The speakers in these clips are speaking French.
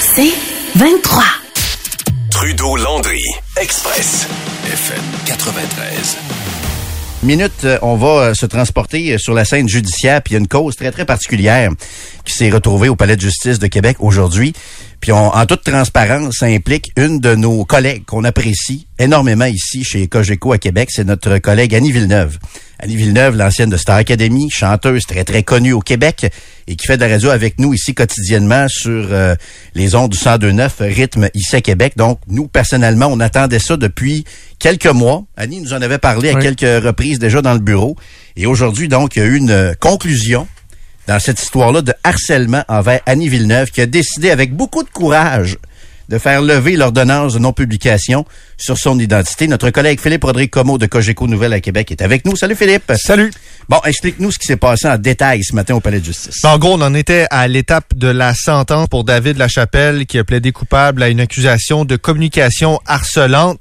C'est 23. Trudeau-Landry, Express, FM 93. Minute, euh, on va euh, se transporter euh, sur la scène judiciaire, puis il y a une cause très, très particulière qui s'est retrouvée au Palais de justice de Québec aujourd'hui. Puis en toute transparence, ça implique une de nos collègues qu'on apprécie énormément ici chez Cogeco à Québec, c'est notre collègue Annie Villeneuve. Annie Villeneuve, l'ancienne de Star Academy, chanteuse très très connue au Québec et qui fait de la radio avec nous ici quotidiennement sur euh, les ondes du 1029 rythme ici à Québec. Donc nous personnellement, on attendait ça depuis quelques mois. Annie nous en avait parlé à quelques reprises déjà dans le bureau et aujourd'hui donc il y a eu une conclusion dans cette histoire-là de harcèlement envers Annie Villeneuve qui a décidé avec beaucoup de courage de faire lever l'ordonnance de non-publication sur son identité. Notre collègue Philippe Rodrigue Comeau de Cogeco Nouvelle à Québec est avec nous. Salut Philippe. Salut. Bon, explique-nous ce qui s'est passé en détail ce matin au Palais de justice. En gros, on en était à l'étape de la sentence pour David Lachapelle qui a plaidé coupable à une accusation de communication harcelante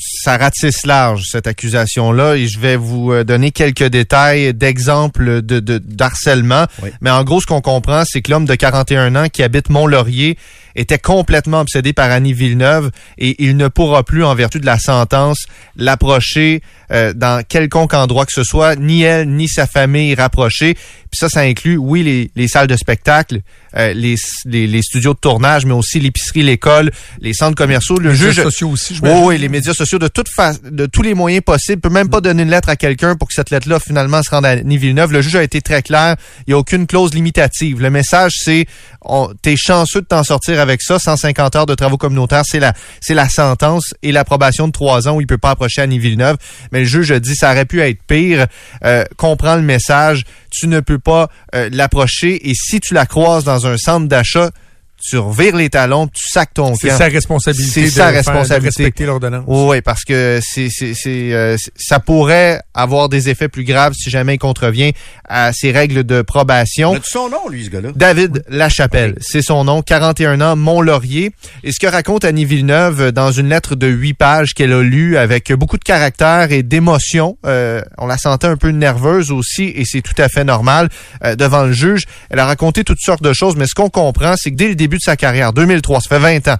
ça ratisse large, cette accusation-là, et je vais vous euh, donner quelques détails d'exemples de, d'harcèlement. Mais en gros, ce qu'on comprend, c'est que l'homme de 41 ans qui habite Mont-Laurier était complètement obsédé par Annie Villeneuve et il ne pourra plus, en vertu de la sentence, l'approcher euh, dans quelconque endroit que ce soit, ni elle, ni sa famille rapprochée. Puis ça, ça inclut, oui, les, les salles de spectacle, euh, les, les, studios de tournage, mais aussi l'épicerie, l'école, les centres commerciaux. Le les juge, médias sociaux aussi, je Oui, oui, les médias sociaux de toute de tous les moyens possibles. peut même pas donner une lettre à quelqu'un pour que cette lettre-là finalement se rende à Villeneuve. Le juge a été très clair. Il n'y a aucune clause limitative. Le message, c'est t'es chanceux de t'en sortir avec ça. 150 heures de travaux communautaires, c'est la c'est la sentence et l'approbation de trois ans où il peut pas approcher Annie Villeneuve. Mais le juge a dit ça aurait pu être pire. Euh, comprends le message. Tu ne peux pas euh, l'approcher. Et si tu la croises dans un centre d'achat, tu revires les talons, tu sacs ton camp. C'est sa responsabilité. C'est sa responsabilité. de respecter l'ordonnance. Oui, parce que c'est, c'est, c'est, euh, ça pourrait avoir des effets plus graves si jamais il contrevient à ces règles de probation. Mais son nom, lui, ce gars-là? David Lachapelle, c'est son nom, 41 ans, Mont-Laurier. Et ce que raconte Annie Villeneuve dans une lettre de huit pages qu'elle a lue avec beaucoup de caractère et d'émotion, euh, on la sentait un peu nerveuse aussi, et c'est tout à fait normal euh, devant le juge. Elle a raconté toutes sortes de choses, mais ce qu'on comprend, c'est que dès le début de sa carrière, 2003, ça fait 20 ans.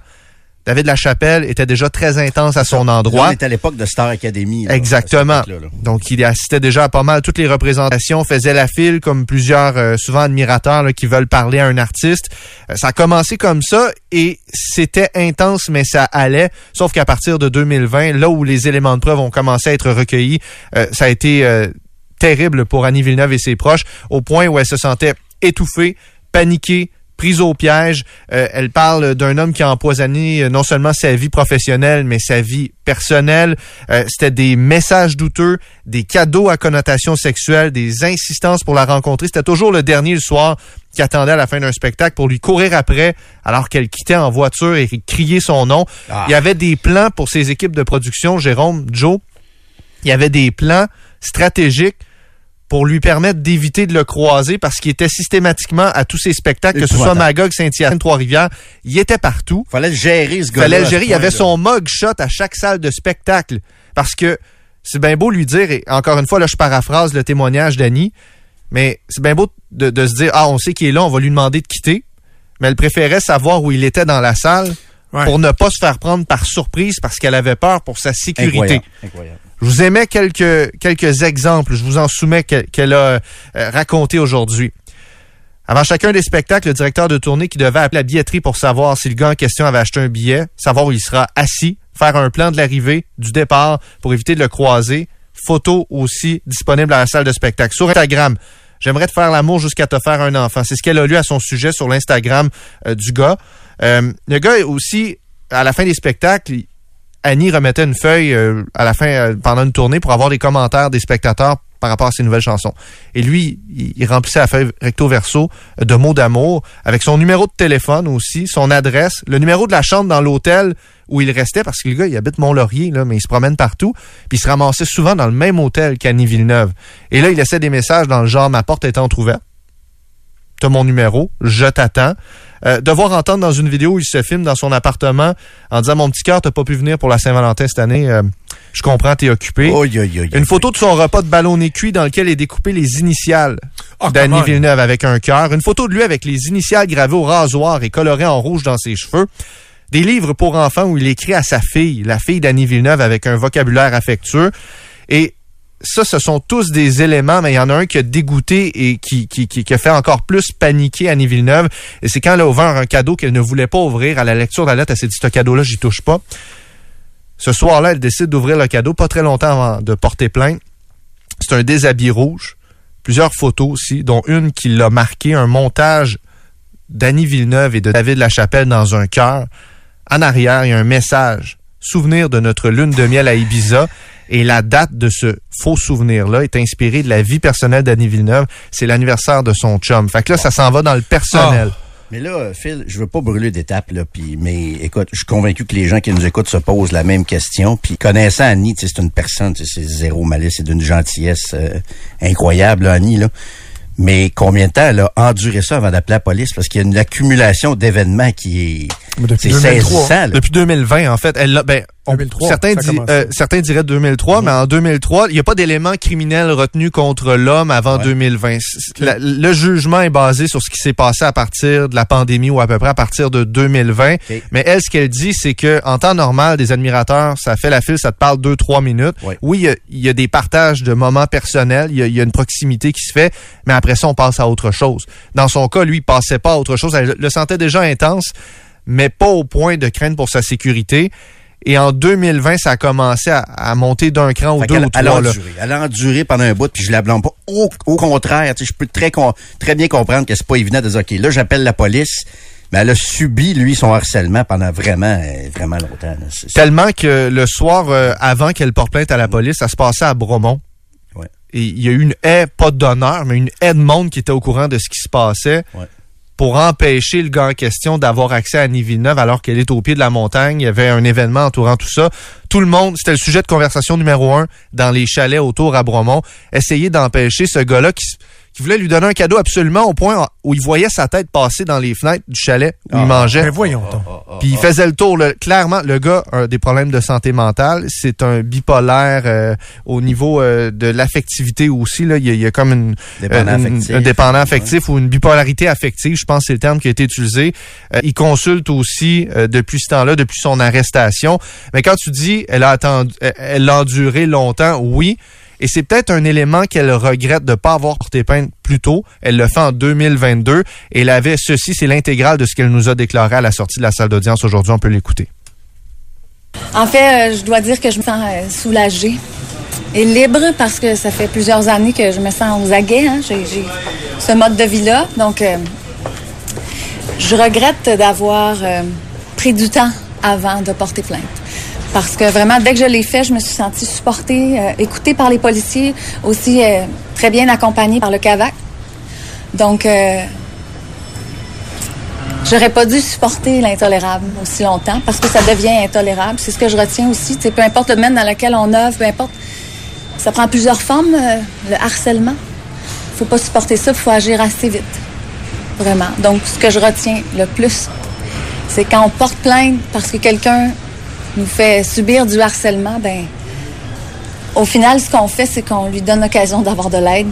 David Lachapelle était déjà très intense à son endroit. On était à l'époque de Star Academy. Exactement. Donc, il assistait déjà à pas mal toutes les représentations, faisait la file comme plusieurs, euh, souvent admirateurs qui veulent parler à un artiste. Euh, ça a commencé comme ça et c'était intense, mais ça allait. Sauf qu'à partir de 2020, là où les éléments de preuve ont commencé à être recueillis, euh, ça a été terrible pour Annie Villeneuve et ses proches, au point où elle se sentait étouffée, paniquée, prise au piège. Euh, elle parle d'un homme qui a empoisonné euh, non seulement sa vie professionnelle, mais sa vie personnelle. Euh, c'était des messages douteux, des cadeaux à connotation sexuelle, des insistances pour la rencontrer. C'était toujours le dernier le soir qui attendait à la fin d'un spectacle pour lui courir après alors qu'elle quittait en voiture et crier son nom. Ah. Il y avait des plans pour ses équipes de production, Jérôme, Joe. Il y avait des plans stratégiques pour lui permettre d'éviter de le croiser parce qu'il était systématiquement à tous ses spectacles, que ce soit Magog, Saint-Hyacinthe, Trois-Rivières. Il était partout. Fallait le gérer, ce gars Fallait le gérer. Il avait son mug shot à chaque salle de spectacle. Parce que c'est bien beau lui dire, et encore une fois, là, je paraphrase le témoignage d'Annie, mais c'est bien beau de, se dire, ah, on sait qu'il est là, on va lui demander de quitter. Mais elle préférait savoir où il était dans la salle pour ne pas se faire prendre par surprise parce qu'elle avait peur pour sa sécurité. Incroyable. Je vous émets quelques, quelques exemples. Je vous en soumets qu'elle a euh, raconté aujourd'hui. Avant chacun des spectacles, le directeur de tournée qui devait appeler la billetterie pour savoir si le gars en question avait acheté un billet, savoir où il sera assis, faire un plan de l'arrivée, du départ pour éviter de le croiser. Photo aussi disponible à la salle de spectacle. Sur Instagram, j'aimerais te faire l'amour jusqu'à te faire un enfant. C'est ce qu'elle a lu à son sujet sur l'Instagram euh, du gars. Euh, le gars aussi, à la fin des spectacles, Annie remettait une feuille euh, à la fin, euh, pendant une tournée, pour avoir des commentaires des spectateurs par rapport à ses nouvelles chansons. Et lui, il, remplissait la feuille recto verso de mots d'amour avec son numéro de téléphone aussi, son adresse, le numéro de la chambre dans l'hôtel où il restait parce que le gars, il habite Mont-Laurier, là, mais il se promène partout. Puis il se ramassait souvent dans le même hôtel qu'Annie Villeneuve. Et là, il laissait des messages dans le genre Ma porte est entrouverte. T'as mon numéro, je t'attends. Euh, devoir entendre dans une vidéo où il se filme dans son appartement en disant Mon petit cœur, t'as pas pu venir pour la Saint-Valentin cette année. Euh, je comprends, t'es occupé. Une photo de son repas de ballonné cuit dans lequel est découpé les initiales Ah, d'Annie. Villeneuve avec un cœur. Une photo de lui avec les initiales gravées au rasoir et colorées en rouge dans ses cheveux. Des livres pour enfants où il écrit à sa fille, la fille d'Annie Villeneuve avec un vocabulaire affectueux. Et ça, ce sont tous des éléments, mais il y en a un qui a dégoûté et qui, qui, qui, a fait encore plus paniquer Annie Villeneuve. Et c'est quand elle a ouvert un cadeau qu'elle ne voulait pas ouvrir à la lecture de la lettre, elle s'est dit, ce cadeau-là, j'y touche pas. Ce soir-là, elle décide d'ouvrir le cadeau, pas très longtemps avant de porter plainte. C'est un déshabillé rouge, plusieurs photos aussi, dont une qui l'a marqué, un montage d'Annie Villeneuve et de David Lachapelle dans un cœur. En arrière, il y a un message. Souvenir de notre lune de miel à Ibiza. Et la date de ce faux souvenir-là est inspirée de la vie personnelle d'Annie Villeneuve. C'est l'anniversaire de son chum. Fait que là, ça s'en va dans le personnel. Mais là, Phil, je veux pas brûler d'étapes, là, puis mais écoute, je suis convaincu que les gens qui nous écoutent se posent la même question. Puis connaissant Annie, tu sais, c'est une personne, tu sais, c'est zéro malice, c'est d'une gentillesse euh, incroyable, là, Annie, là. Mais combien de temps elle a enduré ça avant d'appeler la police? Parce qu'il y a une accumulation d'événements qui est... Mais depuis C'est 2003. saisissant, là. Depuis 2020, en fait, elle l'a- ben, on- 2003, certains, ça a di- commencé. euh, certains diraient 2003, mais en 2003, il n'y a pas d'éléments criminels retenus contre l'homme avant Ouais. 2020. C- la- le jugement est basé sur ce qui s'est passé à partir de la pandémie ou à peu près à partir de 2020. Ok. Mais elle, ce qu'elle dit, c'est que en temps normal, des admirateurs, ça fait la file, ça te parle deux, trois minutes. Ouais. Oui, il y a- il y, a des partages de moments personnels, il y, a, il y a une proximité qui se fait, mais après ça, on passe à autre chose. Dans son cas, lui, il passait pas à autre chose. Elle le sentait déjà intense, mais pas au point de craindre pour sa sécurité. Et en 2020, ça a commencé à, à monter d'un cran ou deux qu'elle- ou elle a trois. enduré. Elle a enduré pendant un bout, puis je la blâme pas. Au, au contraire, je peux très, bien comprendre que c'est pas évident de dire, OK, là, j'appelle la police, mais elle a subi, lui, son harcèlement pendant vraiment, euh, vraiment longtemps. Tellement que le soir, euh, avant qu'elle porte plainte à la police, ça se passait à Bromont. Ouais. Et il y a eu une haie, pas d'honneur, mais une haie de monde qui était au courant de ce qui se passait Ouais. Pour empêcher le gars en question d'avoir accès à Annie Villeneuve alors qu'elle est au pied de la montagne. Il y avait un événement entourant tout ça. Tout le monde, c'était le sujet de conversation numéro un dans les chalets autour à Bromont. Essayer d'empêcher ce gars-là qui, qui voulait lui donner un cadeau absolument au point où il voyait sa tête passer dans les fenêtres du chalet où il mangeait. Mais voyons donc. Puis il faisait le tour. là. Clairement, le gars a des problèmes de santé mentale. C'est un bipolaire euh, au niveau euh, de l'affectivité aussi. Là. Il, y a, il y a comme une, Dépendant euh, une- affectif. un dépendant affectif ou une bipolarité affective. Je pense que c'est le terme qui a été utilisé. Euh, il consulte aussi euh, depuis ce temps-là, depuis son arrestation. Mais quand tu dis elle a attendu, elle- elle l'a enduré longtemps, oui. Et c'est peut-être un élément qu'elle regrette de ne pas avoir porté plainte plus tôt. Elle le fait en 2022. Et elle avait ceci, c'est l'intégrale de ce qu'elle nous a déclaré à la sortie de la salle d'audience aujourd'hui. On peut l'écouter. En fait, euh, je dois dire que je me sens euh, soulagée et libre parce que ça fait plusieurs années que je me sens aux aguets. hein. J'ai ce mode de vie-là. Donc, euh, je regrette d'avoir pris du temps avant de porter plainte. Parce que vraiment, dès que je l'ai fait, je me suis sentie supportée, euh, écoutée par les policiers, aussi euh, très bien accompagnée par le CAVAC. Donc, euh, J'aurais pas dû supporter l'intolérable aussi longtemps parce que ça devient intolérable. C'est ce que je retiens aussi. Tu sais, peu importe le domaine dans lequel on œuvre, peu importe. Ça prend plusieurs formes, le harcèlement. faut pas supporter ça, il faut agir assez vite. Vraiment. Donc, ce que je retiens le plus, c'est quand on porte plainte parce que quelqu'un nous fait subir du harcèlement, ben, au final, ce qu'on fait, c'est qu'on lui donne l'occasion d'avoir de l'aide.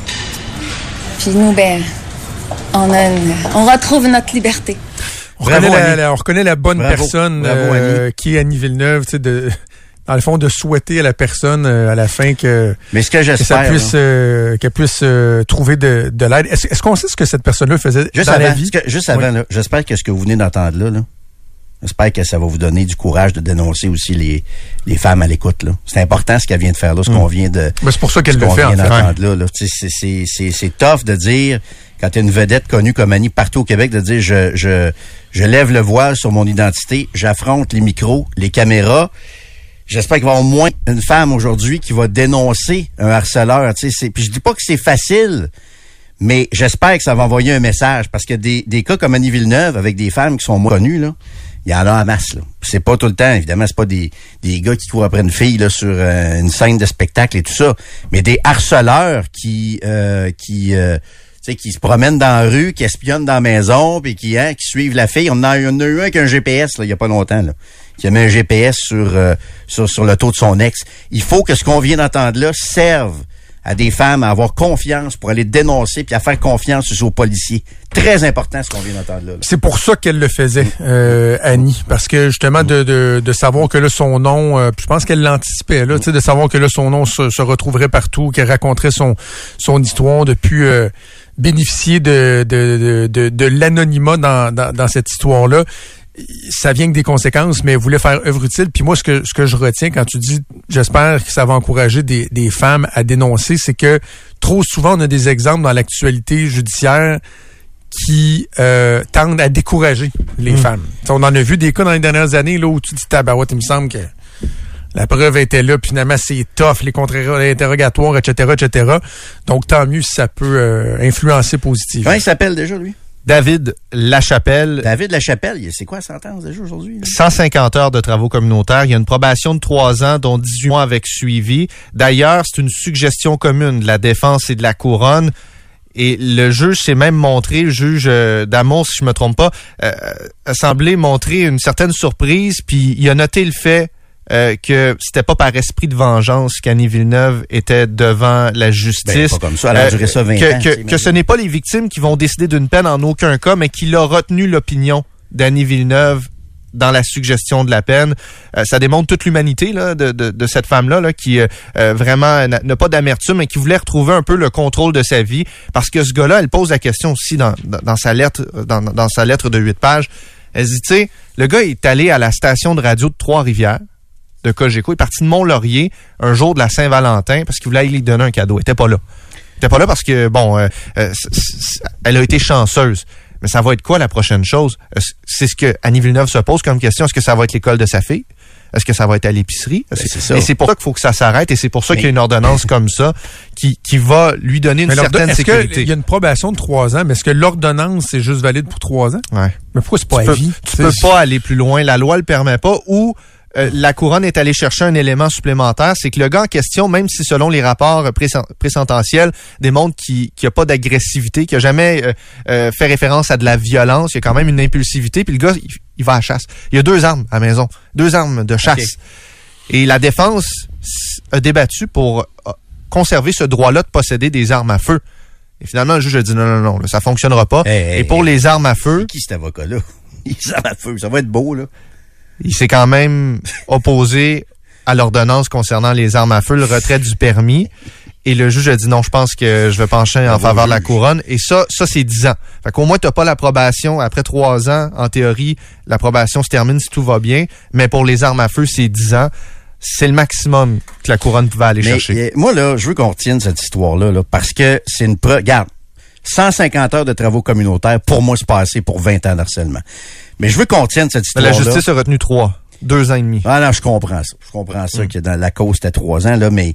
Puis nous, ben, on, a une- on retrouve notre liberté. On Bravo, reconnaît, la, Annie. la- on reconnaît la bonne Bravo. personne Bravo, euh, qui est Annie Villeneuve, tu sais, de, dans le fond, de souhaiter à la personne euh, à la fin que, Mais ce que que ça j'espère, puisse, euh, qu'elle puisse euh, trouver de, de l'aide. Est-ce qu'on sait ce que cette personne-là faisait juste dans avant, la vie? que- juste avant, Oui. j'espère que ce que vous venez d'entendre là, là, j'espère que ça va vous donner du courage de dénoncer aussi les, les femmes à l'écoute, là. C'est important ce qu'elle vient de faire là, ce qu'on vient de, Ben, c'est pour ça qu'elle le fait, en fait. là, là. C'est, tough de dire, quand t'es une vedette connue comme Annie partout au Québec, de dire je, je, je lève le voile sur mon identité, j'affronte les micros, les caméras. J'espère qu'il va y avoir au moins une femme aujourd'hui qui va dénoncer un harceleur. Tu sais, puis je dis pas que c'est facile, mais j'espère que ça va envoyer un message parce que des, des cas comme Annie Villeneuve avec des femmes qui sont moins connues, là, il y en a en masse. Là. C'est pas tout le temps, évidemment, c'est pas des, des gars qui courent après une fille là, sur euh, une scène de spectacle et tout ça, mais des harceleurs qui euh, qui euh, qui se promènent dans la rue, qui espionnent dans la maison, puis qui, hein, qui suivent la fille. On en a, eu un avec un GPS, il y a pas longtemps, là, qui a mis un GPS sur, euh, sur, sur le taux de son ex. Il faut que ce qu'on vient d'entendre là serve à des femmes à avoir confiance pour aller dénoncer puis à faire confiance aux policiers. Très important ce qu'on vient d'entendre là. C'est pour ça qu'elle le faisait, euh, Annie, parce que justement de, de, de savoir que là son nom, euh, je pense qu'elle l'anticipait là, de savoir que là son nom se, se retrouverait partout, qu'elle raconterait son son histoire, de plus euh, bénéficier de de, de, de, de l'anonymat dans, dans, dans cette histoire là. Ça vient que des conséquences, mais voulait faire œuvre utile. Puis moi, ce que ce que je retiens quand tu dis, j'espère que ça va encourager des, des femmes à dénoncer, c'est que trop souvent on a des exemples dans l'actualité judiciaire qui euh, tendent à décourager les femmes. T'sais, on en a vu des cas dans les dernières années là où tu dis tabarouette, il me semble que la preuve était là, puis finalement c'est tough, les contre-interrogatoires, etc., etc. Donc tant mieux si ça peut euh, influencer positivement. Comment il s'appelle déjà, lui? David Lachapelle, David Lachapelle. C'est quoi la sentence déjà aujourd'hui? là? 150 heures de travaux communautaires. Il y a une probation de 3 ans, dont 18 mois avec suivi. D'ailleurs, c'est une suggestion commune de la défense et de la couronne. Et le juge s'est même montré, le juge euh, d'Amour, si je me trompe pas, euh, a semblé montrer une certaine surprise, puis il a noté le fait euh, que c'était pas par esprit de vengeance qu'Annie Villeneuve était devant la justice. Ben, pas comme ça. Elle a duré ça 20 que, ans, que- que ce n'est pas les victimes qui vont décider d'une peine en aucun cas, mais qu'il a retenu l'opinion d'Annie Villeneuve dans la suggestion de la peine. Euh, ça démontre toute l'humanité là, de, de, de cette femme-là là, qui euh, euh, vraiment n'a pas d'amertume, mais qui voulait retrouver un peu le contrôle de sa vie. Parce que ce gars-là, elle pose la question aussi dans, dans, dans sa lettre dans, dans sa lettre de huit pages. Elle dit, tu sais, le gars est allé à la station de radio de Trois-Rivières de Cogeco. Il est parti de Mont-Laurier un jour de la Saint-Valentin parce qu'il voulait lui donner un cadeau. Il était pas là. Il était pas là parce que, bon, euh, euh, elle a été chanceuse. Mais ça va être quoi la prochaine chose? Euh, C'est ce que Annie Villeneuve se pose comme question. Est-ce que ça va être l'école de sa fille? Est-ce que ça va être à l'épicerie? Ben. Et c'est pour ça qu'il faut que ça s'arrête et c'est pour ça qu'il y a une ordonnance comme ça qui, qui va lui donner une Mais certaine sécurité. qu'il y a une probation de trois ans, mais est-ce que l'ordonnance c'est juste valide pour trois ans? Ouais. Mais pourquoi c'est pas tu à peux, vie? tu peux pas aller plus loin. La loi le permet pas. Ou euh, la couronne est allée chercher un élément supplémentaire, c'est que le gars en question, même si selon les rapports euh, présen- présententiels démontre qu'il n'y a pas d'agressivité, qu'il a jamais euh, euh, fait référence à de la violence, il y a quand même une impulsivité, puis le gars, il, il va à la chasse. Il y a deux armes à la maison, deux armes de chasse. Et la défense a débattu pour conserver ce droit-là de posséder des armes à feu. Et finalement, le juge a dit non, non, non, là, ça fonctionnera pas. Hey, hey, Et pour hey. les armes à feu, Qui cet avocat-là? Il s'en va feu. Ça va être beau, là. Il s'est quand même opposé à l'ordonnance concernant les armes à feu, le retrait du permis. Et le juge a dit non, je pense que je vais pencher en Bravo, faveur de la couronne. Et ça, ça c'est 10 ans. Fait qu'au moins, t'as pas l'approbation. Après 3 ans, en théorie, l'approbation se termine si tout va bien. Mais pour les armes à feu, c'est 10 ans. C'est le maximum que la couronne pouvait aller Mais chercher. euh, moi, là, je veux qu'on retienne cette histoire-là, là, parce que c'est une preuve. Regarde, 150 heures de travaux communautaires, pour moi, c'est pas assez pour 20 ans d'harcèlement. Mais je veux qu'on retienne cette Mais la histoire-là. justice a retenu 3. 2 ans et demi. Ah non, je comprends ça. Je comprends ça que dans la cause, c'était trois ans, là, mais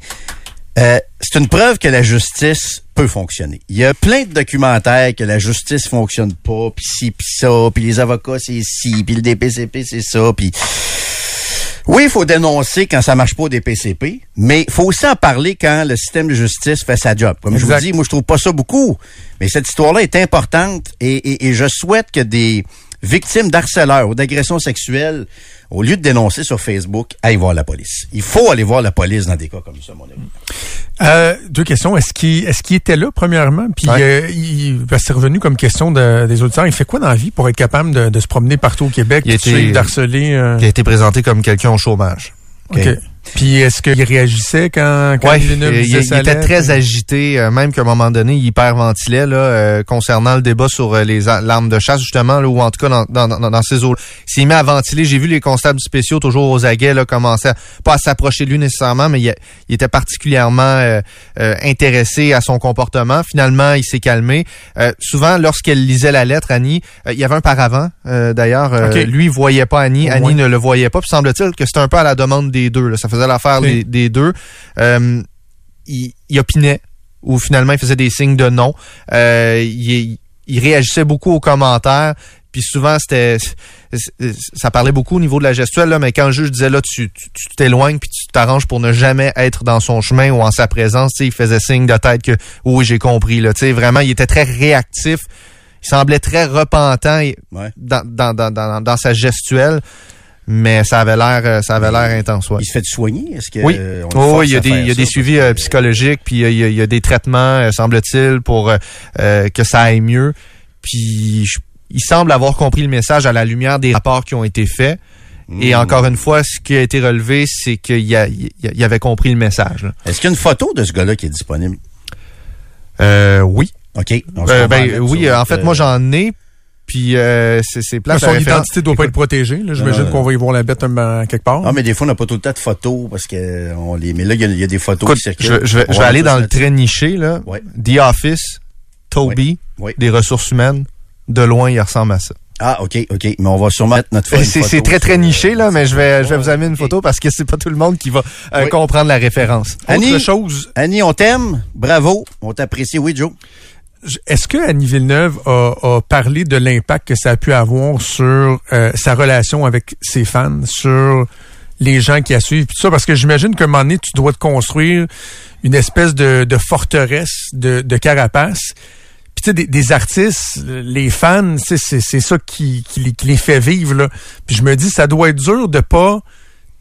euh, c'est une preuve que la justice peut fonctionner. Il y a plein de documentaires que la justice fonctionne pas, puis ci, puis ça, puis les avocats, c'est ci, puis le DPCP, c'est ça, puis... Oui, il faut dénoncer quand ça marche pas au DPCP, mais il faut aussi en parler quand le système de justice fait sa job. Comme je vous dis, moi, je trouve pas ça beaucoup, mais cette histoire-là est importante et, et- et je souhaite que des victimes d'harceleurs ou d'agressions sexuelles, au lieu de dénoncer sur Facebook, aillent voir la police. Il faut aller voir la police dans des cas comme ça, mon ami. Euh, deux questions. Est-ce qu'il est-ce qu'il était là, premièrement? Puis Ouais. euh, il, c'est revenu comme question de- des auditeurs. Il fait quoi dans la vie pour être capable de, de se promener partout au Québec, Il d'harceler? euh? Qui a été présenté comme quelqu'un au chômage. OK. Puis est-ce qu'il réagissait quand, quand Ouais, euh, il, il sa était très agité, euh, même qu'à un moment donné, il hyperventilait là, euh, concernant le débat sur euh, les l'arme de chasse, justement, là, ou en tout cas dans, dans, dans, dans ces eaux. Il s'est mis à ventiler. J'ai vu les constables spéciaux, toujours aux aguets, là, commencer à, pas à s'approcher de lui nécessairement, mais il, il était particulièrement euh, intéressé à son comportement. Finalement, il s'est calmé. Euh, souvent, lorsqu'elle lisait la lettre, Annie, il y avait un paravent, euh, d'ailleurs. Euh, Ok. Lui, il voyait pas Annie. Annie ne le voyait pas. Puis semble-t-il que c'était un peu à la demande des deux. là. Ça faisait l'affaire des, des deux. Euh, il, il opinait ou finalement il faisait des signes de non. Euh, il, il réagissait beaucoup aux commentaires. Puis souvent, c'était ça parlait beaucoup au niveau de la gestuelle, là, mais quand le juge disait là, tu tu- tu t'éloignes puis tu t'arranges pour ne jamais être dans son chemin ou en sa présence, il faisait signe de tête que oui, j'ai compris. Là, tu sais, vraiment, il était très réactif. Il semblait très repentant et- Ouais. dans, dans, dans, dans, dans sa gestuelle, mais ça avait l'air euh, ça avait l'air intense. Ouais. Il se fait soigner? Est-ce que Oui, euh, on Oh, il y a des, il y a des suivis euh, psychologiques, puis il y, a, il y a des traitements, euh, semble-t-il, pour euh, que ça aille mieux. Puis je- il semble avoir compris le message à la lumière des rapports qui ont été faits. Et Hmm. encore une fois, ce qui a été relevé, c'est qu'il y, avait compris le message. Est-ce qu'il y a une photo de ce gars-là qui est disponible? Euh, oui. OK. On se va ben, oui, en fait, moi j'en ai. Puis euh, c'est. Son identité doit pas être protégée. là. J'imagine non. qu'on va y voir la bête un, quelque part. Ah, mais des fois, on n'a pas tout le temps de photos parce que euh, on les. Mais là, il y a, il y a des photos Écoute, qui je, circulent. je vais, je vais aller dans le très niché, là. Ouais. The Office, Toby, des ressources humaines. De loin, il ressemble à ça. Ah, OK, OK. Mais on va sûrement mettre notre C'est c'est très très niché là, mais je vais je vais vous amener une photo parce que c'est pas tout le monde qui va euh, Oui. comprendre la référence. Annie, Autre chose, Annie, on t'aime. Bravo. On t'apprécie. Oui, Joe? Est-ce que Annie Villeneuve a, a parlé de l'impact que ça a pu avoir sur euh, sa relation avec ses fans, sur les gens qui la suivent, tout ça? Parce que j'imagine qu'à un moment donné, tu dois te construire une espèce de, de forteresse, de, de carapace. Puis tu sais, des, des artistes, les fans, c'est c'est ça qui, qui, les, qui les fait vivre. Puis je me dis, ça doit être dur de pas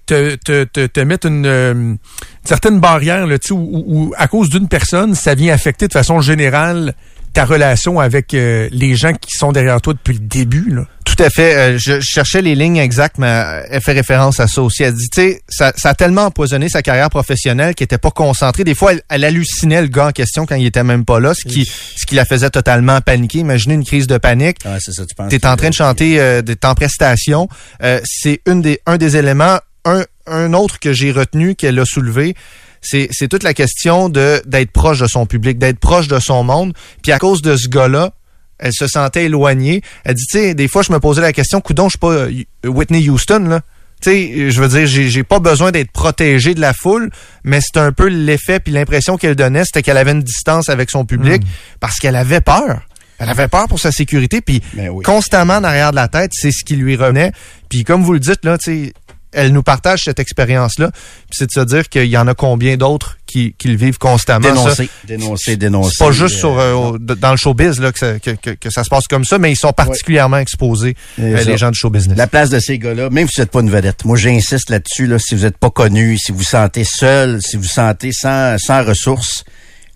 te, te, te, te mettre une, euh, une certaine barrière là, où- où, à cause d'une personne, ça vient affecter de façon générale ta relation avec euh, les gens qui sont derrière toi depuis le début. Là? Tout à fait. Euh, je, je cherchais les lignes exactes, mais euh, elle fait référence à ça aussi. Elle dit, tu sais, ça, ça a tellement empoisonné sa carrière professionnelle qu'elle était pas concentrée. Des fois, elle, elle hallucinait le gars en question quand il était même pas là, ce qui, ce qui la faisait totalement paniquer. Imaginez une crise de panique. Ah, c'est ça, tu penses. T'es en train de chanter, euh, t'es en prestation. Euh, c'est une des, un des éléments. Un, un autre que j'ai retenu qu'elle a soulevé, c'est, c'est toute la question de d'être proche de son public, d'être proche de son monde. Puis à cause de ce gars-là, elle se sentait éloignée. Elle dit, tu sais, des fois, je me posais la question, coudon, je suis pas euh, Whitney Houston, là. Tu sais, je veux dire, j'ai, j'ai pas besoin d'être protégé de la foule, mais c'est un peu l'effet puis l'impression qu'elle donnait, c'était qu'elle avait une distance avec son public parce qu'elle avait peur. Elle avait peur pour sa sécurité, puis oui. constamment en arrière de la tête, c'est ce qui lui revenait. Puis comme vous le dites, là, tu sais, elle nous partage cette expérience-là. Puis c'est de se dire qu'il y en a combien d'autres qui, qui le vivent constamment. ça. Dénoncer, dénoncer, dénoncer. C'est pas juste sur, euh, euh, dans le showbiz là, que, ça, que, que- que ça se passe comme ça, mais ils sont particulièrement exposés, euh, les gens du show business. La place de ces gars-là, même si vous n'êtes pas une vedette. Moi, j'insiste là-dessus, là, si vous n'êtes pas connu, si vous vous sentez seul, si vous vous sentez sans, sans ressources,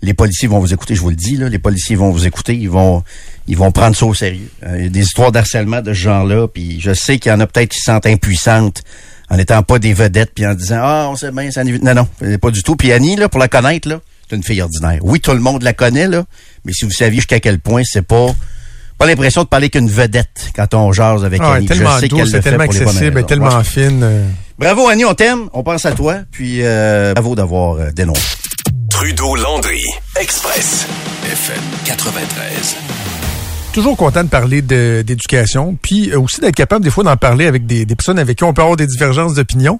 les policiers vont vous écouter, je vous le dis, là, les policiers vont vous écouter, ils vont ils vont prendre ça au sérieux. Euh, Il y a des histoires d'harcèlement de ce genre-là, puis je sais qu'il y en a peut-être qui se sentent impuissantes en n'étant pas des vedettes, puis en disant « Ah, on sait bien, ça Non, non, pas du tout. Puis Annie, là, pour la connaître, là, c'est une fille ordinaire. Oui, tout le monde la connaît, là, mais si vous saviez jusqu'à quel point c'est pas... Pas l'impression de parler qu'une vedette quand on jase avec Ah, elle Annie. tellement je sais qu'elle douce, le c'est fait tellement pour les bonnes accessible, elle est tellement Ouais. fine. euh. Bravo Annie, on t'aime, on pense à toi, puis euh, bravo d'avoir euh, dénoncé. Trudeau-Landry, Express, FM 93. Toujours content de parler d'éducation, puis euh, aussi d'être capable des fois d'en parler avec des, personnes avec qui on peut avoir des divergences d'opinion.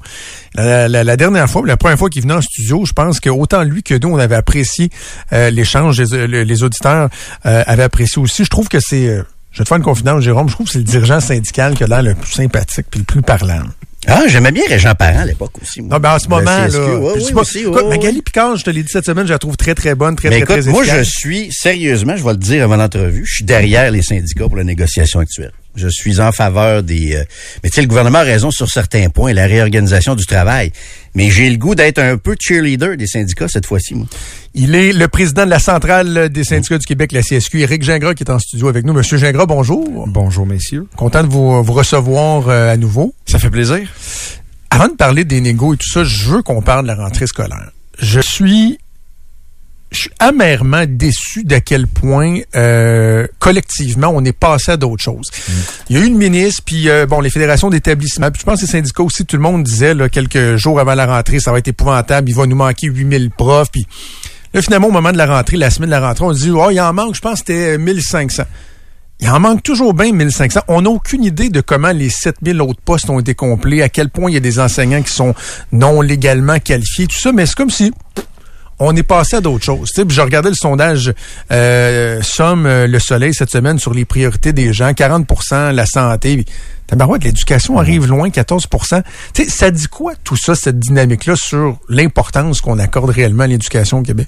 La, la- dernière fois, la première fois qu'il venait en studio, je pense que autant lui que nous, on avait apprécié euh, l'échange, les, auditeurs euh, avaient apprécié aussi. Je trouve que c'est, euh, je vais te faire une confidence, Jérôme, je trouve que c'est le dirigeant syndical qui a l'air le plus sympathique puis le plus parlant. Ah, j'aimais bien Régent Parent à l'époque aussi. moi. Non, ben en ce moment, CSQ, là. ouais, puis oui, c'est pas- aussi, ouais, écoute, ouais, Magali Picard, je te l'ai dit cette semaine, je la trouve très, très bonne, très, Mais très, écoute, très moi, je suis, sérieusement, je vais le dire avant l'entrevue, je suis derrière les syndicats pour la négociation actuelle. Je suis en faveur des... euh, mais tu sais, le gouvernement a raison sur certains points, la réorganisation du travail. Mais j'ai le goût d'être un peu cheerleader des syndicats cette fois-ci, moi. Il est le président de la centrale des syndicats du Québec, la CSQ, Éric Gingras, qui est en studio avec nous. Monsieur Gingras, bonjour. Bonjour, messieurs. Content de vous, vous recevoir euh, à nouveau. Ça fait plaisir. Avant de parler des négos et tout ça, je veux qu'on parle de la rentrée scolaire. Je suis je suis amèrement déçu d'à quel point euh, collectivement on est passé à d'autres choses. Il y a eu une ministre, puis euh, bon, les fédérations d'établissements, puis je pense que les syndicats aussi, tout le monde disait là, quelques jours avant la rentrée, ça va être épouvantable, il va nous manquer 8000 profs, puis là, finalement, au moment de la rentrée, la semaine de la rentrée, on dit, oh, il en manque, je pense que c'était 1500. Il en manque toujours bien 1500. On n'a aucune idée de comment les 7000 autres postes ont été complets, à quel point il y a des enseignants qui sont non légalement qualifiés, tout ça, mais c'est comme si on est passé à d'autres choses. Tu sais, je regardais le sondage euh, Somme euh, le Soleil cette semaine sur les priorités des gens, 40% la santé. Tabarouette, l'éducation arrive loin, 14% Tu sais, ça dit quoi tout ça, cette dynamique-là, sur l'importance qu'on accorde réellement à l'éducation au Québec?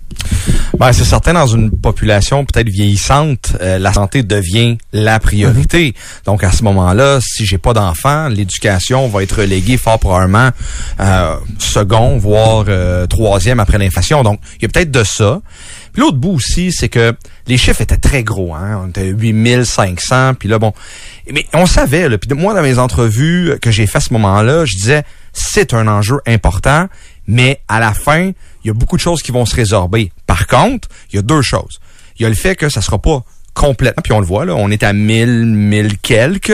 Ben, c'est certain, dans une population peut-être vieillissante, euh, la santé devient la priorité. Mhm. Donc, à ce moment-là, si j'ai pas d'enfants, l'éducation va être reléguée fort probablement euh, second, voire euh, troisième après l'inflation. Donc, il y a peut-être de ça. Puis l'autre bout aussi, c'est que les chiffres étaient très gros. Hein? On était 8500. Puis là, bon... Mais on savait, là, puis moi, dans mes entrevues que j'ai fait à ce moment-là, je disais, c'est un enjeu important, mais à la fin, il y a beaucoup de choses qui vont se résorber. Par contre, il y a deux choses. Il y a le fait que ça sera pas complètement, puis on le voit, là, on est à 1000, 1000 quelques.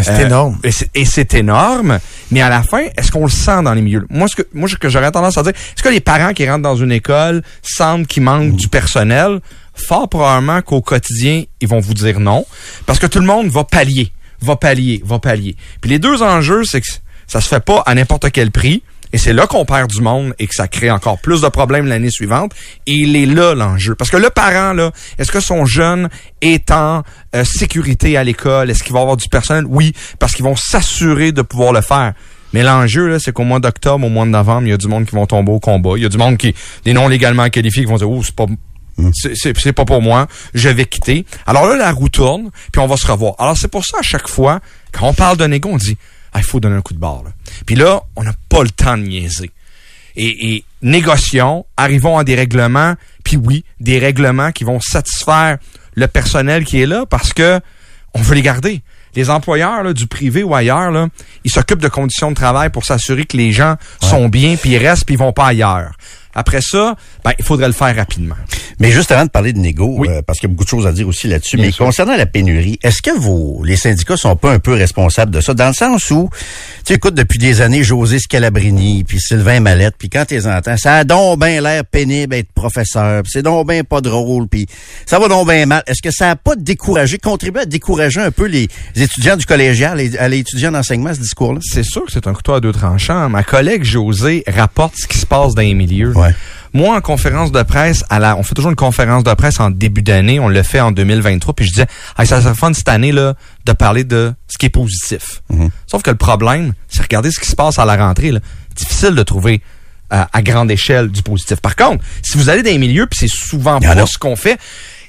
C'est euh, énorme. Et c'est énorme. Mais à la fin, est-ce qu'on le sent dans les milieux? Moi, ce que, moi, ce que j'aurais tendance à dire, est-ce que les parents qui rentrent dans une école sentent qu'il manque du personnel? Fort probablement qu'au quotidien, ils vont vous dire non. Parce que tout le monde va pallier, va pallier, va pallier. Puis les deux enjeux, c'est que ça se fait pas à n'importe quel prix. Et c'est là qu'on perd du monde et que ça crée encore plus de problèmes l'année suivante. Et il est là l'enjeu. Parce que le parent, là, est-ce que son jeune est en euh, sécurité à l'école? Est-ce qu'il va avoir du personnel? Oui, parce qu'ils vont s'assurer de pouvoir le faire. Mais l'enjeu, là, c'est qu'au mois d'octobre, au mois de novembre, il y a du monde qui vont tomber au combat. Il y a du monde qui, des non légalement qualifiés, qui vont dire, oh, c'est pas, c'est pas pour moi, je vais quitter. Alors là, la roue tourne, puis on va se revoir. Alors c'est pour ça, à chaque fois, quand on parle de négo, on dit, ah, il faut donner un coup de barre. Là. Puis là, on n'a pas le temps de niaiser. Et, et négocions, arrivons à des règlements, puis oui, des règlements qui vont satisfaire le personnel qui est là parce que on veut les garder. Les employeurs là, du privé ou ailleurs, là, ils s'occupent de conditions de travail pour s'assurer que les gens sont bien, puis ils restent, puis ils vont pas ailleurs. Après ça, ben, il faudrait le faire rapidement. Mais juste avant de parler de négo, euh, parce qu'il y a beaucoup de choses à dire aussi là-dessus, mais concernant la pénurie, est-ce que vos les syndicats sont pas un peu responsables de ça, dans le sens où, tu écoutes depuis des années José Scalabrini, puis Sylvain Mallette, puis quand tu les entends, ça a donc bien l'air pénible d'être professeur, c'est donc bien pas drôle, puis ça va donc bien mal. Est-ce que ça a pas découragé, contribué à décourager un peu les étudiants du collégial, les, les étudiants d'enseignement, ce discours-là? C'est sûr que c'est un couteau à deux tranchants. Ma collègue José rapporte ce qui se passe dans les milieux. Moi, en conférence de presse, à la, on fait toujours une conférence de presse en début d'année, on le fait en 2023, puis je disais, ça serait fun cette année là de parler de ce qui est positif. Mhm. Sauf que le problème, c'est regarder ce qui se passe à la rentrée. Là. Difficile de trouver euh, à grande échelle du positif. Par contre, si vous allez dans les milieux, puis c'est souvent pas ce qu'on fait,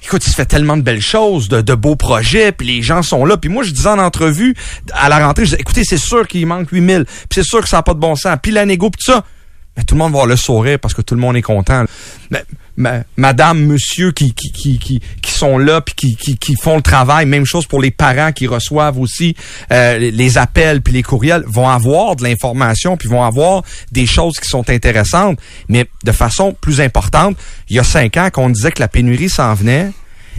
écoute, il se fait tellement de belles choses, de, beaux projets, puis les gens sont là. Puis moi, je disais en entrevue, à la rentrée, je disais, écoutez, c'est sûr qu'il manque 8000, puis c'est sûr que ça n'a pas de bon sens, puis la négo, puis tout ça tout le monde va le sourire parce que tout le monde est content. Mais, madame, monsieur qui, qui, qui, qui, sont là puis qui, qui, qui, font le travail, même chose pour les parents qui reçoivent aussi euh, les appels puis les courriels, vont avoir de l'information puis vont avoir des choses qui sont intéressantes. Mais de façon plus importante, il y a cinq ans qu'on disait que la pénurie s'en venait,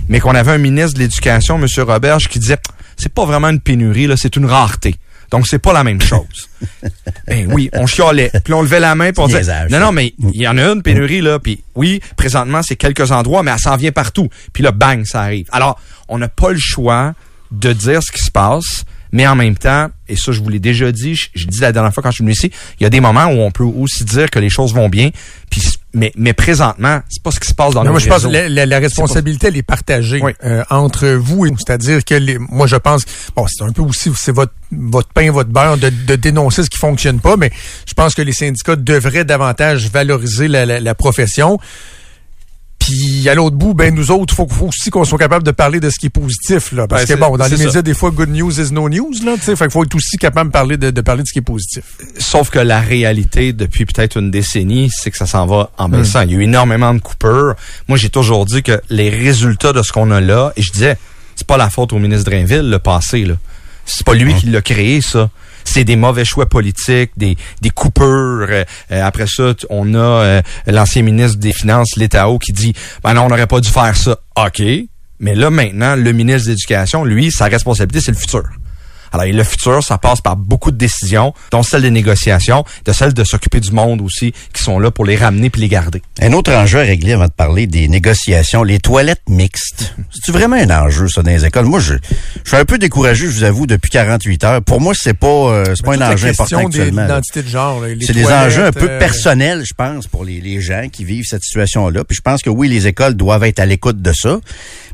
mais qu'on avait un ministre de l'Éducation, monsieur Roberge, qui disait c'est pas vraiment une pénurie, là, c'est une rareté. Donc, c'est pas la même chose. ben oui, on chialait. Puis on levait la main pour dire... Non, non, mais il y en a une pénurie, là. Puis oui, présentement, c'est quelques endroits, mais elle s'en vient partout. Puis là, bang, ça arrive. Alors, on n'a pas le choix de dire ce qui se passe, mais en même temps, et ça, je vous l'ai déjà dit, je, je dis la dernière fois quand je suis venu ici, il y a des moments où on peut aussi dire que les choses vont bien, puis mais, mais présentement, c'est pas ce qui se passe dans non, moi, je pense que la, la, responsabilité, elle est partagée euh, entre vous et nous. C'est-à-dire que les, moi, je pense, bon, c'est un peu aussi, c'est votre, votre pain, votre beurre de, de, dénoncer ce qui fonctionne pas, mais je pense que les syndicats devraient davantage valoriser la, la profession. Puis à l'autre bout, ben nous autres, faut, faut aussi qu'on soit capable de parler de ce qui est positif, là. Parce ben, que bon, dans les médias, des fois, good news is no news, là. Fait qu'il faut être aussi capable de parler de, de, parler de ce qui est positif. Sauf que la réalité, depuis peut-être une décennie, c'est que ça s'en va en baissant. Hmm. Il y a eu énormément de coupures. Moi, j'ai toujours dit que les résultats de ce qu'on a là, et je disais, c'est pas la faute au ministre Drainville, le passé, là C'est pas lui qui l'a créé, ça. C'est des mauvais choix politiques, des, des coupures. Euh, euh, après ça, on a euh, l'ancien ministre des Finances, l'État qui dit Ben non, on n'aurait pas dû faire ça. OK. Mais là, maintenant, le ministre de l'Éducation, lui, sa responsabilité, c'est le futur. Alors, le futur, ça passe par beaucoup de décisions, dont celle des négociations, de celle de s'occuper du monde aussi, qui sont là pour les ramener puis les garder. Un autre enjeu à régler avant de parler des négociations, les toilettes mixtes. C'est vraiment un enjeu, ça, dans les écoles? Moi, je, je suis un peu découragé, je vous avoue, depuis 48 heures. Pour moi, c'est pas, euh, c'est pas un enjeu important actuellement. l'identité de genre. C'est des enjeux un peu euh, personnels, je pense, pour les, les gens qui vivent cette situation-là. Puis je pense que oui, les écoles doivent être à l'écoute de ça.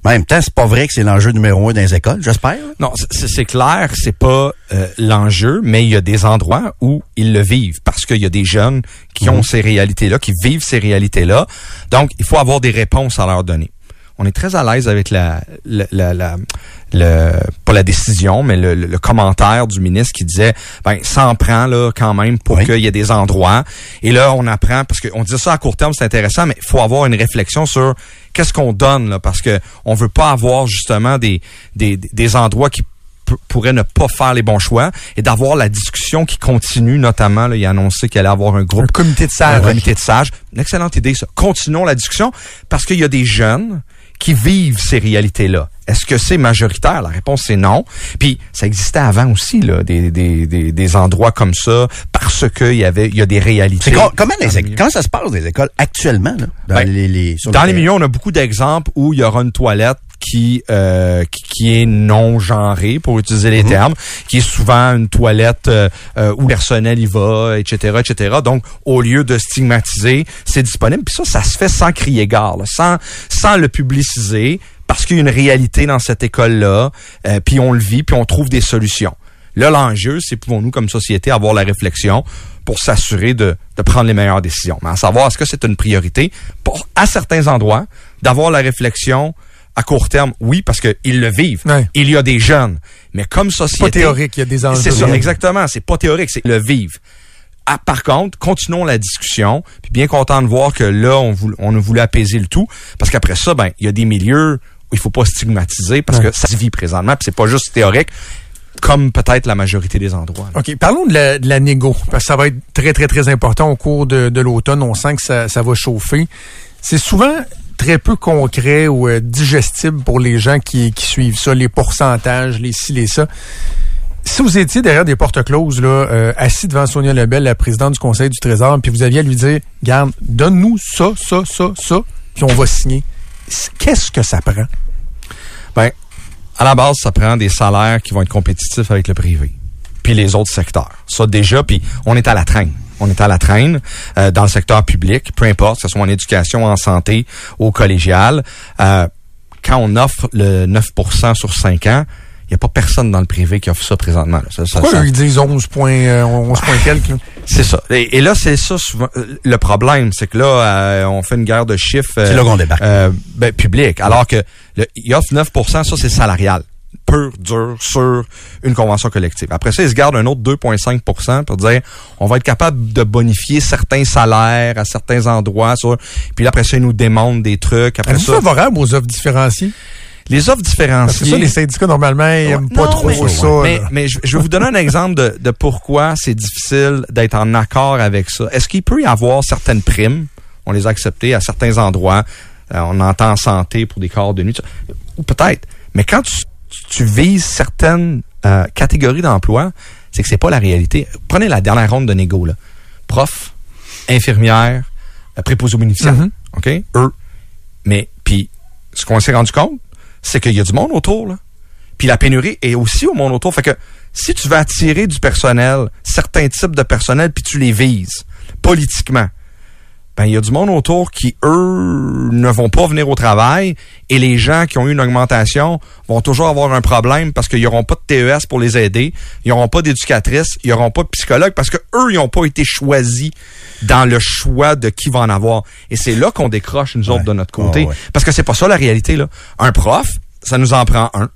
Mais en même temps, c'est pas vrai que c'est l'enjeu numéro un dans les écoles, j'espère. Non, c'est clair, c'est pas euh, l'enjeu, mais il y a des endroits où ils le vivent parce qu'il y a des jeunes qui ont mhm. ces réalités-là, qui vivent ces réalités-là. Donc, il faut avoir des réponses à leur donner. On est très à l'aise avec la, la, la, le, pas la décision, mais le, le, commentaire du ministre qui disait, ben, ça en prend là quand même pour qu'il y ait des endroits. Et là, on apprend parce qu'on dit ça à court terme, c'est intéressant, mais il faut avoir une réflexion sur qu'est-ce qu'on donne là, parce que on veut pas avoir justement des, des, des endroits qui pourraient ne pas faire les bons choix et d'avoir la discussion qui continue, notamment, là, il a annoncé qu'il allait avoir un groupe. Un comité de sages. Un comité de sages. Une excellente idée, ça. Continuons la discussion parce qu'il y a des jeunes qui vivent ces réalités-là. Est-ce que c'est majoritaire? La réponse c'est non. Puis ça existait avant aussi, là, des, des, des, des endroits comme ça, parce qu'il y avait il y a des réalités. comment, les, comment ça se passe dans les écoles actuellement? Là, dans ben, les, les, dans les milieux, on a beaucoup d'exemples où il y aura une toilette qui, euh, qui, est non genrée pour utiliser les mhm. termes, qui est souvent une toilette euh, euh, où le personnel y va, etc., etc. Donc, au lieu de stigmatiser, c'est disponible. Puis ça, ça se fait sans crier gare, sans sans le publiciser parce qu'il y a une réalité dans cette école-là, euh, puis on le vit, puis on trouve des solutions. Là, l'enjeu, c'est pouvons-nous, comme société, avoir la réflexion pour s'assurer de, de, prendre les meilleures décisions. Mais à savoir, est-ce que c'est une priorité pour, à certains endroits, d'avoir la réflexion à court terme, oui, parce qu'ils le vivent. Il y a des jeunes. Mais comme société... pas théorique, il y a des enjeux. C'est ça, exactement. C'est pas théorique, c'est le vivre. Ah, par contre, continuons la discussion. Puis bien content de voir que là, on, voulait, on a voulu apaiser le tout. Parce qu'après ça, ben, il y a des milieux il faut pas stigmatiser parce que ça se vit présentement, puis c'est pas juste théorique comme peut-être la majorité des endroits. OK. Parlons de la, de la négo, parce que ça va être très, très, très important au cours de, de l'automne. On sent que ça, ça va chauffer. C'est souvent très peu concret ou euh, digestible pour les gens qui, suivent ça, les pourcentages, les ci, les ça. Si vous étiez derrière des portes closes, là, euh, assis devant Sonia Lebel, la présidente du Conseil du Trésor, puis vous aviez à lui dire, garde, donne-nous ça, ça, ça, ça, puis on va signer. Qu'est-ce que ça prend? Ben, à la base, ça prend des salaires qui vont être compétitifs avec le privé, puis les autres secteurs. Ça déjà, puis on est à la traîne. On est à la traîne euh, dans le secteur public, peu importe, que ce soit en éducation, en santé, au collégial. Euh, quand on offre le 9% sur 5 ans, il n'y a pas personne dans le privé qui offre ça présentement. Ça, Pourquoi ils disent 11 points, 11 euh, points quelques? C'est ça. Et, là, c'est ça souvent. Le problème, c'est que là, on fait une guerre de chiffres. c'est là qu'on débarque. ben, public. Alors que le, il offre 9% ça c'est salarial. Pur, dur, sur une convention collective. Après ça, il se garde un autre 2,5% pour dire on va être capable de bonifier certains salaires à certains endroits. Sur, puis après ça, il nous demande des trucs. Après ça, favorable aux offres différenciées? Les offres différenciées. Ça, les syndicats, normalement, ils n'aiment pas trop ça. Mais, mais je, vais vous donner un exemple de, de pourquoi c'est difficile d'être en accord avec ça. Est-ce qu'il peut y avoir certaines primes? On les a acceptées à certains endroits. Euh, on entend santé pour des corps de nuit. Ou peut-être. Mais quand tu, vises certaines euh, catégories d'emploi, c'est que c'est pas la réalité. Prenez la dernière ronde de négo, là. Prof, infirmière, euh, préposé aux bénéficiaires. Mm-hmm. OK? Eux. Mais, puis, ce qu'on s'est rendu compte, c'est qu'il y a du monde autour, là. Puis la pénurie est aussi au monde autour. Fait que si tu veux attirer du personnel, certains types de personnel, puis tu les vises politiquement, ben il y a du monde autour qui eux ne vont pas venir au travail et les gens qui ont eu une augmentation vont toujours avoir un problème parce qu'ils n'auront pas de TES pour les aider, ils n'auront pas d'éducatrice, ils n'auront pas de psychologue parce que eux ils n'ont pas été choisis dans le choix de qui va en avoir et c'est là qu'on décroche nous autres de notre côté parce que c'est pas ça la réalité là. Un prof, ça nous en prend un.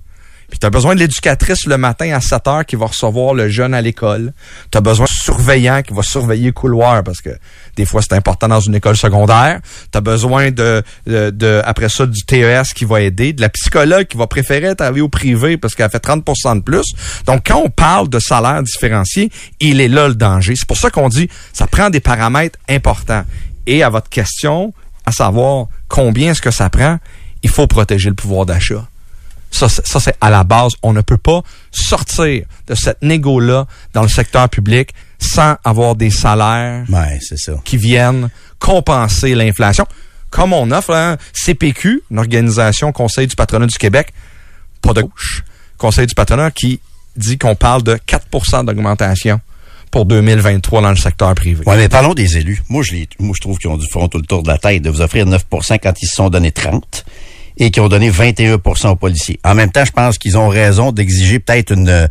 Puis tu as besoin de l'éducatrice le matin à 7 heures qui va recevoir le jeune à l'école. Tu as besoin de surveillant qui va surveiller le couloir parce que des fois c'est important dans une école secondaire. Tu as besoin de, de, après ça du TES qui va aider, de la psychologue qui va préférer travailler au privé parce qu'elle fait 30% de plus. Donc quand on parle de salaire différencié, il est là le danger. C'est pour ça qu'on dit ça prend des paramètres importants. Et à votre question, à savoir combien est-ce que ça prend, il faut protéger le pouvoir d'achat. Ça, ça c'est à la base. On ne peut pas sortir de cette négo-là dans le secteur public sans avoir des salaires qui viennent compenser l'inflation. Comme on offre hein, CPQ, une organisation Conseil du patronat du Québec, pas de gauche, Conseil du patronat qui dit qu'on parle de 4% d'augmentation pour 2023 dans le secteur privé. Oui, mais parlons des élus. Moi, je, moi, je trouve qu'ils ont du front tout le tour de la tête de vous offrir 9% quand ils se sont donnés 30 et qui ont donné 21% aux policiers. En même temps, je pense qu'ils ont raison d'exiger peut-être une,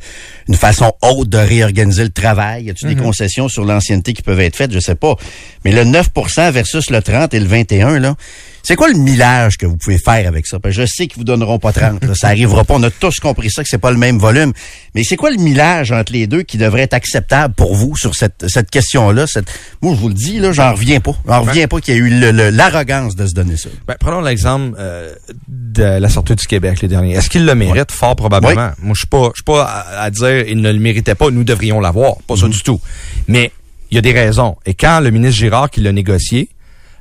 une façon haute de réorganiser le travail. Y a-t-il des mhm. concessions sur l'ancienneté qui peuvent être faites? Je sais pas. Mais le 9% versus le 30 et le 21, là, c'est quoi le millage que vous pouvez faire avec ça? je sais qu'ils vous donneront pas 30. ça arrivera pas. On a tous compris ça, que c'est pas le même volume. Mais c'est quoi le millage entre les deux qui devrait être acceptable pour vous sur cette, cette question-là? Moi, je vous le dis, là, j'en reviens pas. J'en reviens pas qu'il y ait eu l'arrogance de se donner ça. Ben, prenons l'exemple euh, de la sortie du Québec les derniers. Est-ce qu'il le mérite? Fort probablement. Moi, je suis pas, je suis pas à, dire il ne le méritait pas, nous devrions l'avoir. Pas ça mhm. du tout. Mais il y a des raisons. Et quand le ministre Girard qui l'a négocié,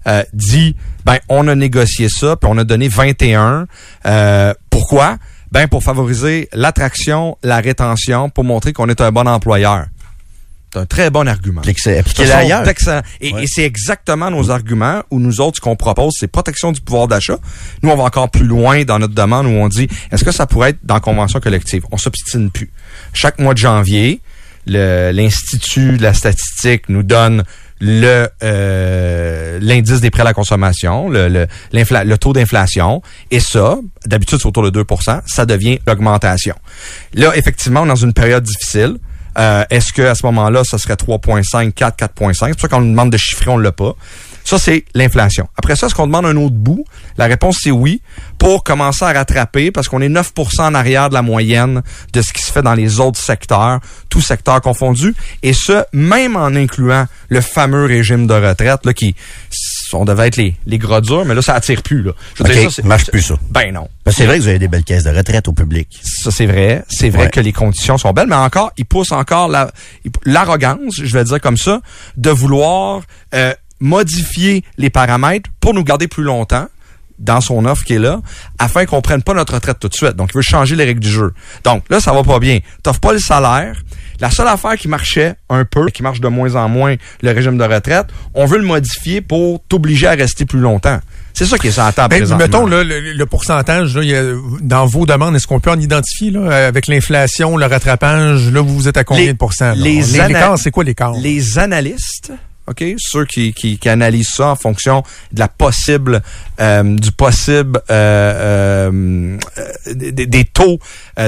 euh, dit ben on a négocié ça puis on a donné 21 euh, pourquoi? Ben pour favoriser l'attraction la rétention pour montrer qu'on est un bon employeur c'est un très bon argument. Et, et c'est exactement nos arguments où nous autres, ce qu'on propose, c'est protection du pouvoir d'achat. Nous, on va encore plus loin dans notre demande où on dit, est-ce que ça pourrait être dans la convention collective? On s'obstine plus. Chaque mois de janvier, l'Institut de la statistique nous donne le euh, l'indice des prêts à la consommation, le, le, le taux d'inflation, et ça, d'habitude c'est autour de 2% ça devient l'augmentation. Là, effectivement, dans une période difficile. Euh, Est-ce que à ce moment-là, ça serait 3.5, 4, 4.5? C'est pour ça qu'on nous demande de chiffrer, on l'a pas. Ça, c'est l'inflation. Après ça, est-ce qu'on demande un autre bout? La réponse, c'est oui, pour commencer à rattraper, parce qu'on est 9% en arrière de la moyenne de ce qui se fait dans les autres secteurs, tous secteurs confondus, et ce, même en incluant le fameux régime de retraite, là, qui, on devait être les, les gros durs, mais là, ça attire plus, là. Je veux ça, marche plus, ça. Ben non. Ben, c'est vrai que vous avez des belles caisses de retraite au public. Ça, c'est vrai. C'est vrai que les conditions sont belles, mais encore, ils poussent encore la, l'arrogance, je vais dire comme ça, de vouloir, euh, modifier les paramètres pour nous garder plus longtemps dans son offre qui est là, afin qu'on prenne pas notre retraite tout de suite. Donc, il veut changer les règles du jeu. Donc, là, ça va pas bien. T'offres pas le salaire. La seule affaire qui marchait un peu, qui marche de moins en moins, le régime de retraite, on veut le modifier pour t'obliger à rester plus longtemps. C'est ça qui est sur la table ben, Mettons le, le, pourcentage là, y a, dans vos demandes, est-ce qu'on peut en identifier là, avec l'inflation, le rattrapage, là vous êtes à combien de pourcents? Les, c'est quoi l'écart? Les analystes OK? Ceux qui, qui, qui, analysent ça en fonction de la possible, euh, du possible euh, euh, des, taux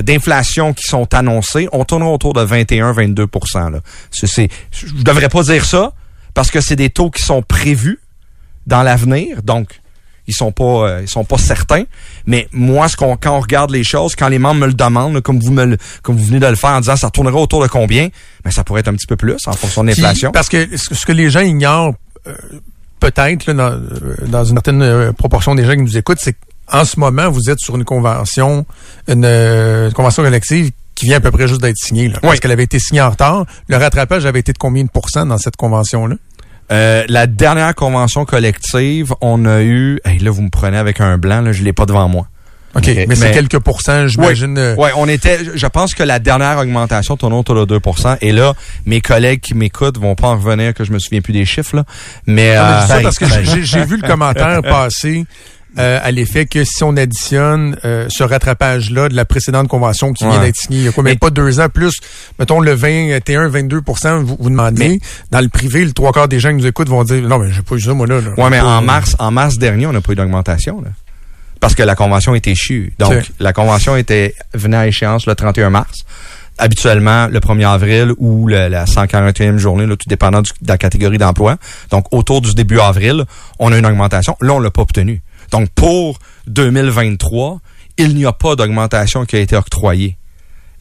d'inflation qui sont annoncés, on tournera autour de 21-22% là. C'est, je devrais pas dire ça parce que c'est des taux qui sont prévus dans l'avenir, donc ils sont pas euh, ils sont pas certains. Mais moi, ce qu'on quand on regarde les choses, quand les membres me le demandent, comme vous me comme vous venez de le faire en disant ça tournera autour de combien, mais ben, ça pourrait être un petit peu plus en fonction de l'inflation. Parce que ce que les gens ignorent euh, peut-être dans, euh, dans une certaine proportion des gens qui nous écoutent, c'est qu'en ce moment, vous êtes sur une convention, une, convention collective qui vient à peu près juste d'être signée. Là, Parce qu'elle avait été signée en retard. Le rattrapage avait été de combien de pourcents dans cette convention-là? Euh, la dernière convention collective, on a eu... Hey, là, vous me prenez avec un blanc, là, je l'ai pas devant moi. OK, mais, c'est quelques pourcents, j'imagine. Oui, ouais, on était... Je pense que la dernière augmentation tourne autour de 2% Et là, mes collègues qui m'écoutent vont pas en revenir que je me souviens plus des chiffres, là. Mais... euh, ça parce que j'ai vu le commentaire passer euh, à l'effet que si on additionne euh, ce rattrapage-là de la précédente convention qui vient d'être signée, il y a quoi, même pas deux ans, plus, mettons, le 21, 22 vous, vous demandez, dans le privé, le trois quarts des gens qui nous écoutent vont dire, non, mais j'ai pas eu ça, moi, là. ouais, mais en mars, en mars dernier, on n'a pas eu d'augmentation, là. Parce que la convention était échue. Donc, la convention était, venait à échéance le 31 mars habituellement le 1er avril ou la 141e journée, là, tout dépendant de la catégorie d'emploi. Donc, autour du début avril, on a une augmentation. Là, on l'a pas obtenu. Donc, pour 2023, il n'y a pas d'augmentation qui a été octroyée.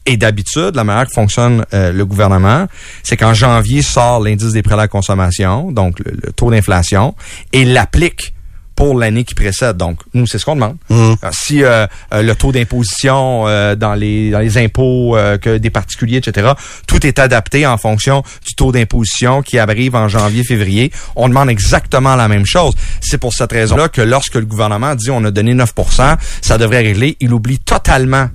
Et d'habitude, la manière que fonctionne euh, le gouvernement, c'est qu'en janvier sort l'indice des prêts à la consommation, donc le, le taux d'inflation, et l'applique pour l'année qui précède. Donc, nous, c'est ce qu'on demande. Mmh. Si euh, euh, le taux d'imposition euh, dans les dans les impôts euh, que des particuliers, etc., tout est adapté en fonction du taux d'imposition qui arrive en janvier, février, on demande exactement la même chose. C'est pour cette raison-là que lorsque le gouvernement dit on a donné 9% ça devrait régler, il oublie totalement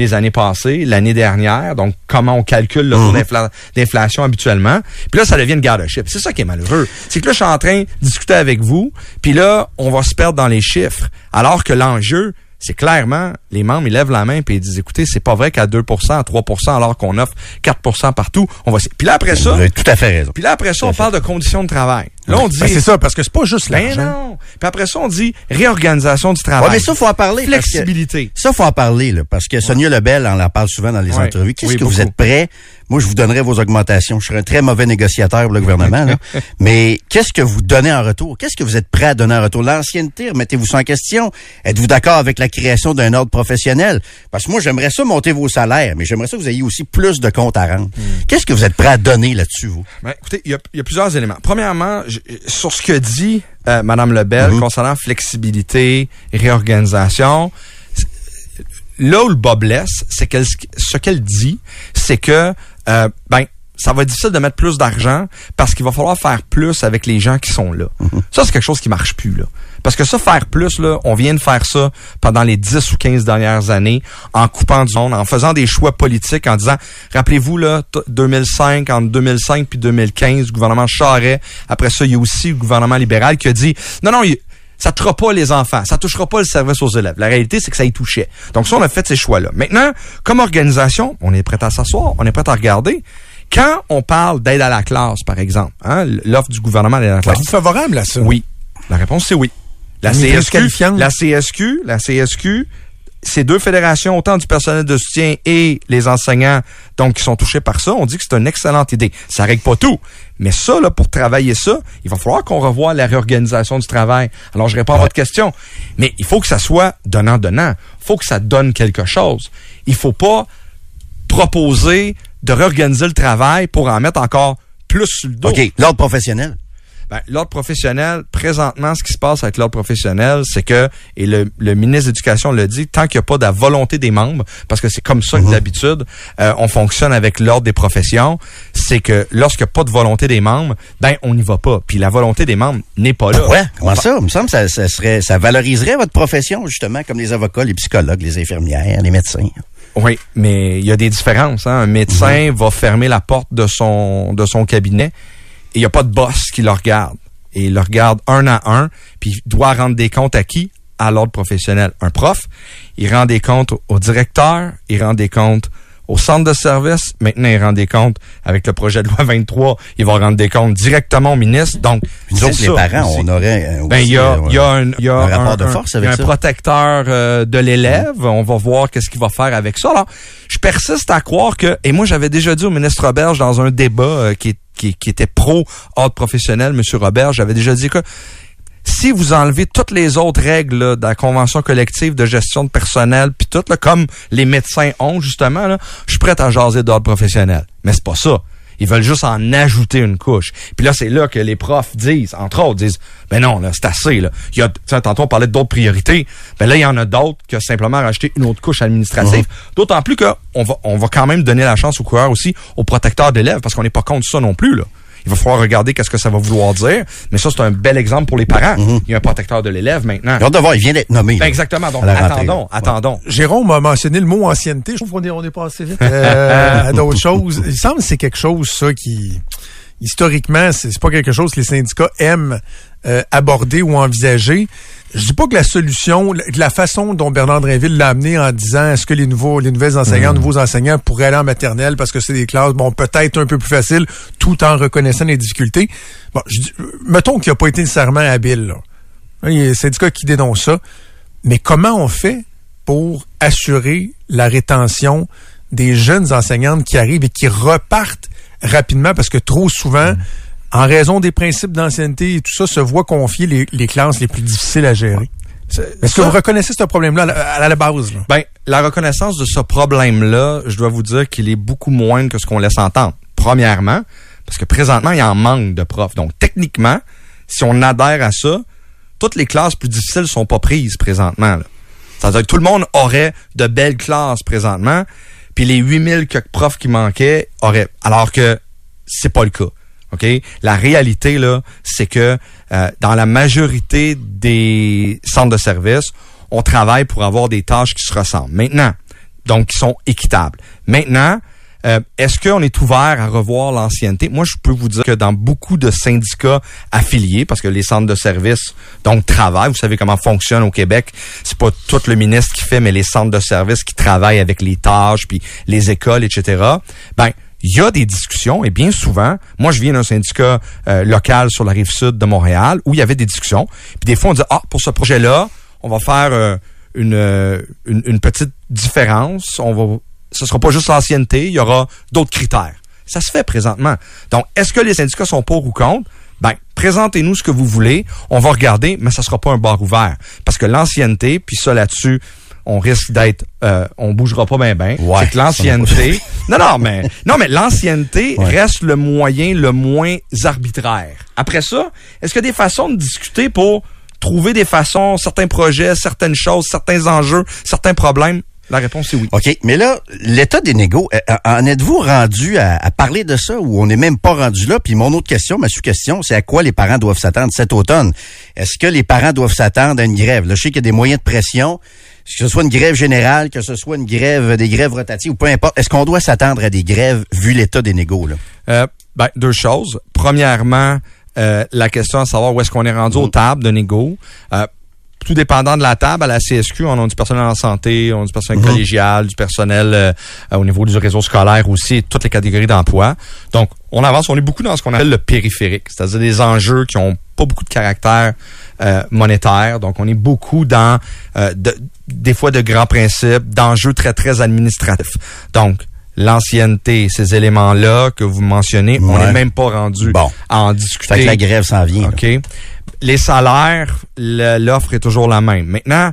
les années passées, l'année dernière, donc comment on calcule le taux d'infla- d'inflation habituellement. Puis là, ça devient une garde chip. C'est ça qui est malheureux. C'est que là, je suis en train de discuter avec vous, puis là, on va se perdre dans les chiffres, alors que l'enjeu, c'est clairement, les membres, ils lèvent la main puis ils disent, écoutez, c'est pas vrai qu'à 2% à 3% alors qu'on offre 4% partout, on va... Puis là, après ça, Vous avez tout à fait raison. puis là, après ça, on parle de conditions de travail. Là, on dit... Ben, c'est ça, parce que c'est pas juste Ben l'argent. non. Puis après ça, on dit réorganisation du travail. Ouais, mais ça, faut en parler. parce que- Flexibilité. Ça, faut en parler, là, parce que Sonia Lebel, on en parle souvent dans les Ouais. entrevues. Qu'est-ce Oui, que vous êtes prêt? Moi, je vous donnerai vos augmentations. Je serai un très mauvais négociateur pour le gouvernement, là. Mais qu'est-ce que vous donnez en retour? Qu'est-ce que vous êtes prêt à donner en retour? L'ancienneté, remettez-vous ça en question. Êtes-vous d'accord avec la création d'un ordre professionnel? Parce que moi, j'aimerais ça monter vos salaires, mais j'aimerais ça que vous ayez aussi plus de comptes à rendre. Hmm. Qu'est-ce que vous êtes prêt à donner là-dessus, vous? Ben, écoutez, il y a, il y a plusieurs éléments. Premièrement, je- sur ce que dit euh, Madame Lebel Mhm. concernant flexibilité, réorganisation, là où le bas blesse, c'est qu'elle ce qu'elle dit, c'est que euh, ben ça va être difficile de mettre plus d'argent parce qu'il va falloir faire plus avec les gens qui sont là. Ça, c'est quelque chose qui marche plus, là. Parce que ça, faire plus, là, on vient de faire ça pendant les 10 ou 15 dernières années en coupant du monde, en faisant des choix politiques, en disant, rappelez-vous, là, t- 2005, entre 2005 puis 2015, le gouvernement Charest, après ça, il y a aussi le gouvernement libéral qui a dit, non, non, il- ça touchera pas les enfants, ça touchera pas le service aux élèves. La réalité, c'est que ça y touchait. Donc ça, on a fait ces choix-là. Maintenant, comme organisation, on est prêt à s'asseoir, on est prêt à regarder. Quand on parle d'aide à la classe, par exemple, hein, l'offre du gouvernement d'aide à la classe, Êtes-vous favorable à ça? oui. La réponse, c'est oui. La CSQ, la CSQ, la CSQ, ces deux fédérations, autant du personnel de soutien et les enseignants, donc qui sont touchés par ça, on dit que c'est une excellente idée. Ça règle pas tout. Mais ça, là, pour travailler ça, il va falloir qu'on revoie la réorganisation du travail. Alors, je réponds à votre question. Mais il faut que ça soit donnant-donnant. Il faut que ça donne quelque chose. Il faut pas proposer de réorganiser le travail pour en mettre encore plus sur le dos. OK. L'ordre professionnel. Ben, l'ordre professionnel, présentement, ce qui se passe avec l'ordre professionnel, c'est que, et le, le ministre de l'Éducation le dit, tant qu'il n'y a pas de la volonté des membres, parce que c'est comme ça que d'habitude, euh, on fonctionne avec l'ordre des professions, c'est que lorsqu'il n'y a pas de volonté des membres, ben, on n'y va pas. Puis la volonté des membres n'est pas là. Ouais, comment ça? Il me semble que ça, ça serait, ça valoriserait votre profession, justement, comme les avocats, les psychologues, les infirmières, les médecins. Oui, mais il y a des différences. Hein. Un médecin va fermer la porte de son de son cabinet et il n'y a pas de boss qui le regarde. Et il le regarde un à un, puis il doit rendre des comptes à qui? À l'ordre professionnel. Un prof, il rend des comptes au, directeur, il rend des comptes au centre de service. Maintenant, il rend des comptes avec le projet de loi 23. Il va rendre des comptes directement au ministre. Donc, nous c'est autres, les ça parents, on aurait euh, Ben, il y a, y a un, y a un rapport de force avec un ça. protecteur euh, de l'élève. On va voir qu'est-ce qu'il va faire avec ça. Alors, je persiste à croire que, et moi, j'avais déjà dit au ministre Robert dans un débat euh, qui, qui, était pro ordre professionnel, Monsieur Robert, j'avais déjà dit que si vous enlevez toutes les autres règles de la convention collective de gestion de personnel, puis tout, là, comme les médecins ont justement, je suis prêt à jaser d'ordre professionnel. Mais c'est pas ça. Ils veulent juste en ajouter une couche. Puis là, c'est là que les profs disent, entre autres, disent, ben non, là, c'est assez. Là. Il y a, tu sais, tantôt, on parlait d'autres priorités. Ben là, il y en a d'autres que simplement rajouter une autre couche administrative. D'autant plus qu'on va, on va quand même donner la chance aux coureurs aussi, aux protecteurs d'élèves, parce qu'on n'est pas contre ça non plus. Là. Il va falloir regarder qu'est-ce que ça va vouloir dire. Mais ça, c'est un bel exemple pour les parents. Il y a un protecteur de l'élève maintenant. Hâte de voir, il vient d'être nommé. Ben exactement. Donc, attendons, attendons. Jérôme a mentionné le mot ancienneté. Je trouve qu'on est, on est passé vite euh, à d'autres choses. Il semble que c'est quelque chose, ça, qui, historiquement, c'est pas quelque chose que les syndicats aiment euh, aborder ou envisager. Je dis pas que la solution, la- façon dont Bernard Drinville l'a amené en disant est-ce que les nouveaux, les nouvelles enseignants, nouveaux enseignants pourraient aller en maternelle parce que c'est des classes, bon, peut-être un peu plus faciles, tout en reconnaissant les difficultés. Bon, je dis, mettons qu'il n'a pas été nécessairement habile, là. Il y a les syndicats qui dénoncent ça. Mais comment on fait pour assurer la rétention des jeunes enseignantes qui arrivent et qui repartent rapidement? Parce que trop souvent, en raison des principes d'ancienneté et tout ça, se voient confier les, les classes les plus difficiles à gérer? Est-ce que vous reconnaissez ce problème-là à, la base? Ben, la reconnaissance de ce problème-là, je dois vous dire qu'il est beaucoup moins que ce qu'on laisse entendre. Premièrement, parce que présentement, il y a un manque de profs. Donc, techniquement, si on adhère à ça, toutes les classes plus difficiles sont pas prises présentement. C'est-à-dire que tout le monde aurait de belles classes présentement, puis les 8000 profs qui manquaient auraient... Alors que c'est pas le cas. OK? La réalité, là, c'est que euh, dans la majorité des centres de services, on travaille pour avoir des tâches qui se ressemblent. Maintenant, donc qui sont équitables. Maintenant, euh, est-ce qu'on est ouvert à revoir l'ancienneté? Moi, je peux vous dire que dans beaucoup de syndicats affiliés, parce que les centres de services donc travaillent, vous savez comment fonctionne au Québec, c'est pas tout le ministre qui fait, mais les centres de services qui travaillent avec les tâches, puis les écoles, etc. Ben, il y a des discussions et bien souvent, moi je viens d'un syndicat euh, local sur la rive sud de Montréal où il y avait des discussions. Puis des fois on dit ah pour ce projet-là, on va faire euh, une, une, une petite différence, on va ce sera pas juste l'ancienneté, il y aura d'autres critères. Ça se fait présentement. Donc est-ce que les syndicats sont pour ou contre? Ben, présentez-nous ce que vous voulez, on va regarder, mais ça sera pas un bar ouvert. Parce que l'ancienneté, puis ça là-dessus, on risque d'être, euh, on bougera pas bien bien. Ouais, c'est que l'ancienneté, non non mais non mais l'ancienneté reste le moyen le moins arbitraire. Après ça, est-ce qu'il y a des façons de discuter pour trouver des façons, certains projets, certaines choses, certains enjeux, certains problèmes? La réponse est oui. OK, mais là, l'état des négos, euh, euh, en êtes-vous rendu à, parler de ça ou on n'est même pas rendu là? Puis mon autre question, ma sous-question, c'est à quoi les parents doivent s'attendre cet automne? Est-ce que les parents doivent s'attendre à une grève? Là, je sais qu'il y a des moyens de pression que ce soit une grève générale, que ce soit une grève, des grèves rotatives ou peu importe, est-ce qu'on doit s'attendre à des grèves vu l'état des négos? Là? Euh, ben, deux choses. Premièrement, euh, la question à savoir où est-ce qu'on est rendu aux mm. tables de négo. Euh, tout dépendant de la table, à la CSQ, on a du personnel en santé, on a du personnel mm-hmm. collégial, du personnel euh, au niveau du réseau scolaire aussi, toutes les catégories d'emploi. Donc, on avance, on est beaucoup dans ce qu'on appelle le périphérique, c'est-à-dire des enjeux qui ont pas beaucoup de caractère euh, monétaire. Donc, on est beaucoup dans euh, des fois de grands principes, d'enjeux très, très administratifs. Donc, l'ancienneté, ces éléments-là que vous mentionnez, on n'est même pas rendu à en discuter. Fait que la grève s'en vient. OK. Les salaires, l'offre est toujours la même. Maintenant,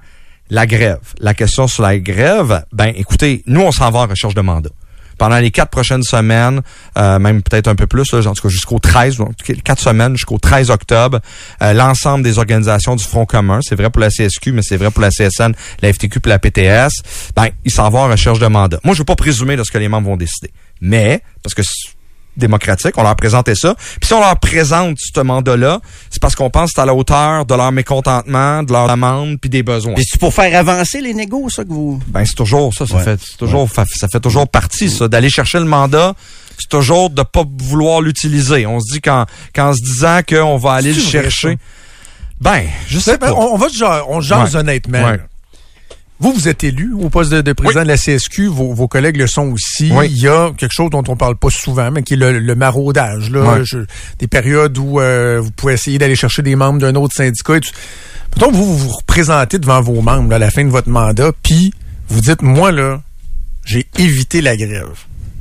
la grève. La question sur la grève, ben écoutez, nous, on s'en va en recherche de mandat pendant les quatre prochaines semaines, euh, même peut-être un peu plus, là, en tout cas jusqu'au 13, donc quatre semaines jusqu'au 13 octobre, euh, l'ensemble des organisations du Front commun, c'est vrai pour la CSQ, mais c'est vrai pour la CSN, la FTQ et la PTS, ben, ils s'en vont en recherche de mandat. Moi, je veux pas présumer de ce que les membres vont décider. Mais, parce que démocratique, on leur présentait ça. Puis si on leur présente ce mandat-là, c'est parce qu'on pense que c'est à la hauteur de leur mécontentement, de leur demande, puis des besoins. Puis c'est pour faire avancer les négos, ça que vous. Ben c'est toujours ça, ça fait toujours ça fait toujours partie ça d'aller chercher le mandat. C'est toujours de pas vouloir l'utiliser. On se dit qu'en qu'en se disant qu'on va aller le chercher. Ben, je sais pas. On, va on jase honnêtement. Vous, vous êtes élu au poste de, président de la CSQ, vos, collègues le sont aussi. Il y a quelque chose dont on parle pas souvent, mais qui est le, maraudage. Là. des périodes où euh, vous pouvez essayer d'aller chercher des membres d'un autre syndicat. Et vous, vous vous représentez devant vos membres à la fin de votre mandat, puis vous dites, moi, là, j'ai évité la grève.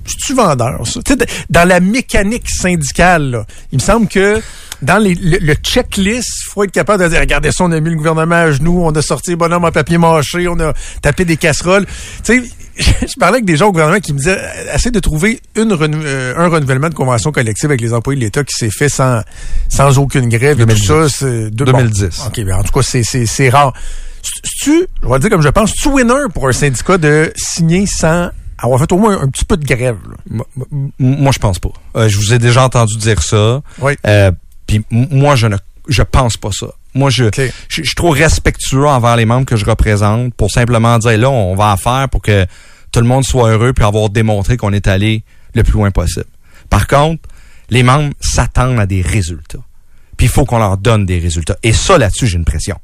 Je suis vendeur, ça. dans la mécanique syndicale, il me semble que dans les, le, checklist, il faut être capable de dire, regardez ça, on a mis le gouvernement à genoux, on a sorti les bonhommes en papier mâché, on a tapé des casseroles. Tu sais, je parlais avec des gens au gouvernement qui me disaient, essaye de trouver une euh, un renouvellement de convention collective avec les employés de l'État qui s'est fait sans, sans aucune grève 2010. tout ça. 2010. OK, ben en tout cas, c'est rare. Tu, je vais dire comme je pense, tu winner pour un syndicat de signer sans avoir fait au moins un, petit peu de grève. Moi, je pense pas. Euh, je vous ai déjà entendu dire ça. Oui. Euh, puis moi, je ne je pense pas ça. Moi, je, je, suis trop respectueux envers les membres que je représente pour simplement dire là, on va en faire pour que tout le monde soit heureux puis avoir démontré qu'on est allé le plus loin possible. Par contre, les membres s'attendent à des résultats. Puis il faut qu'on leur donne des résultats. Et ça, là-dessus, j'ai une pression.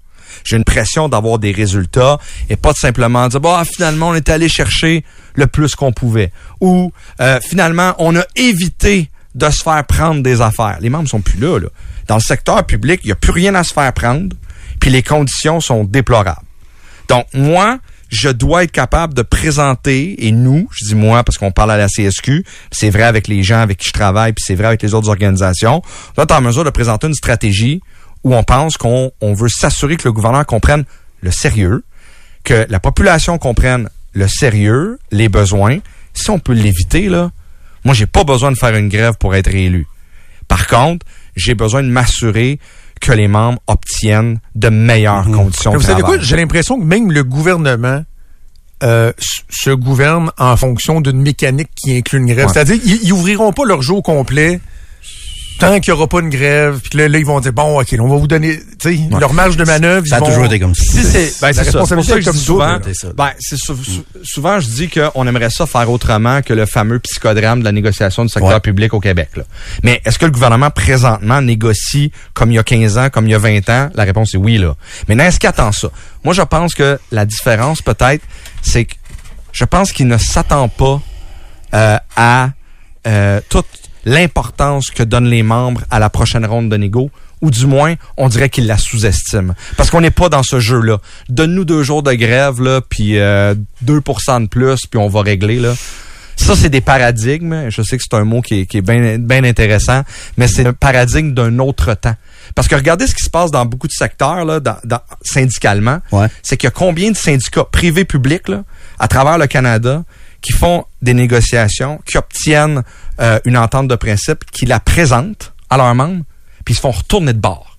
J'ai une pression d'avoir des résultats et pas de simplement dire bah finalement on est allé chercher le plus qu'on pouvait ou euh, finalement on a évité de se faire prendre des affaires. Les membres sont plus là. là. Dans le secteur public, il n'y a plus rien à se faire prendre, puis les conditions sont déplorables. Donc, moi, je dois être capable de présenter, et nous, je dis moi parce qu'on parle à la CSQ, c'est vrai avec les gens avec qui je travaille, puis c'est vrai avec les autres organisations, on en mesure de présenter une stratégie où on pense qu'on on veut s'assurer que le gouvernement comprenne le sérieux, que la population comprenne le sérieux, les besoins. Si on peut l'éviter, là, moi, j'ai pas besoin de faire une grève pour être réélu. Par contre, j'ai besoin de m'assurer que les membres obtiennent de meilleures conditions Mais de vous savez quoi? J'ai l'impression que même le gouvernement euh, se gouverne en fonction d'une mécanique qui inclut une grève. Ouais. C'est-à-dire, ils, ils ouvriront pas leur jour complet tant qu'il n'y aura pas une grève. Puis là, là, ils vont dire, bon, OK, on va vous donner tu sais, leur marge de manœuvre. Ça a ils vont- toujours été comme ça. Si c'est, ben, La responsabilité est comme dis souvent, double, c'est ça. ben, c'est sou- sou- souvent, je dis qu'on aimerait ça faire autrement que le fameux psychodrame de la négociation du secteur Ouais. public au Québec, là. Mais est-ce que le gouvernement présentement négocie comme il y a 15 ans, comme il y a 20 ans? La réponse est oui, là. Mais est-ce qu'il attend ça? Moi, je pense que la différence, peut-être, c'est que je pense qu'il ne s'attend pas euh, à euh, toute l'importance que donnent les membres à la prochaine ronde de négo, ou du moins, on dirait qu'ils la sous-estiment. Parce qu'on n'est pas dans ce jeu-là. Donne-nous deux jours de grève, là, puis euh, 2% de plus, puis on va régler, là. Ça, c'est des paradigmes. Je sais que c'est un mot qui est, qui est bien intéressant, mais c'est un paradigme d'un autre temps. Parce que regardez ce qui se passe dans beaucoup de secteurs, là, dans, dans- syndicalement. Ouais. C'est qu'il y a combien de syndicats privés publics là, à travers le Canada qui font des négociations, qui obtiennent euh, une entente de principe, qui la présentent à leurs membres, puis ils se font retourner de bord.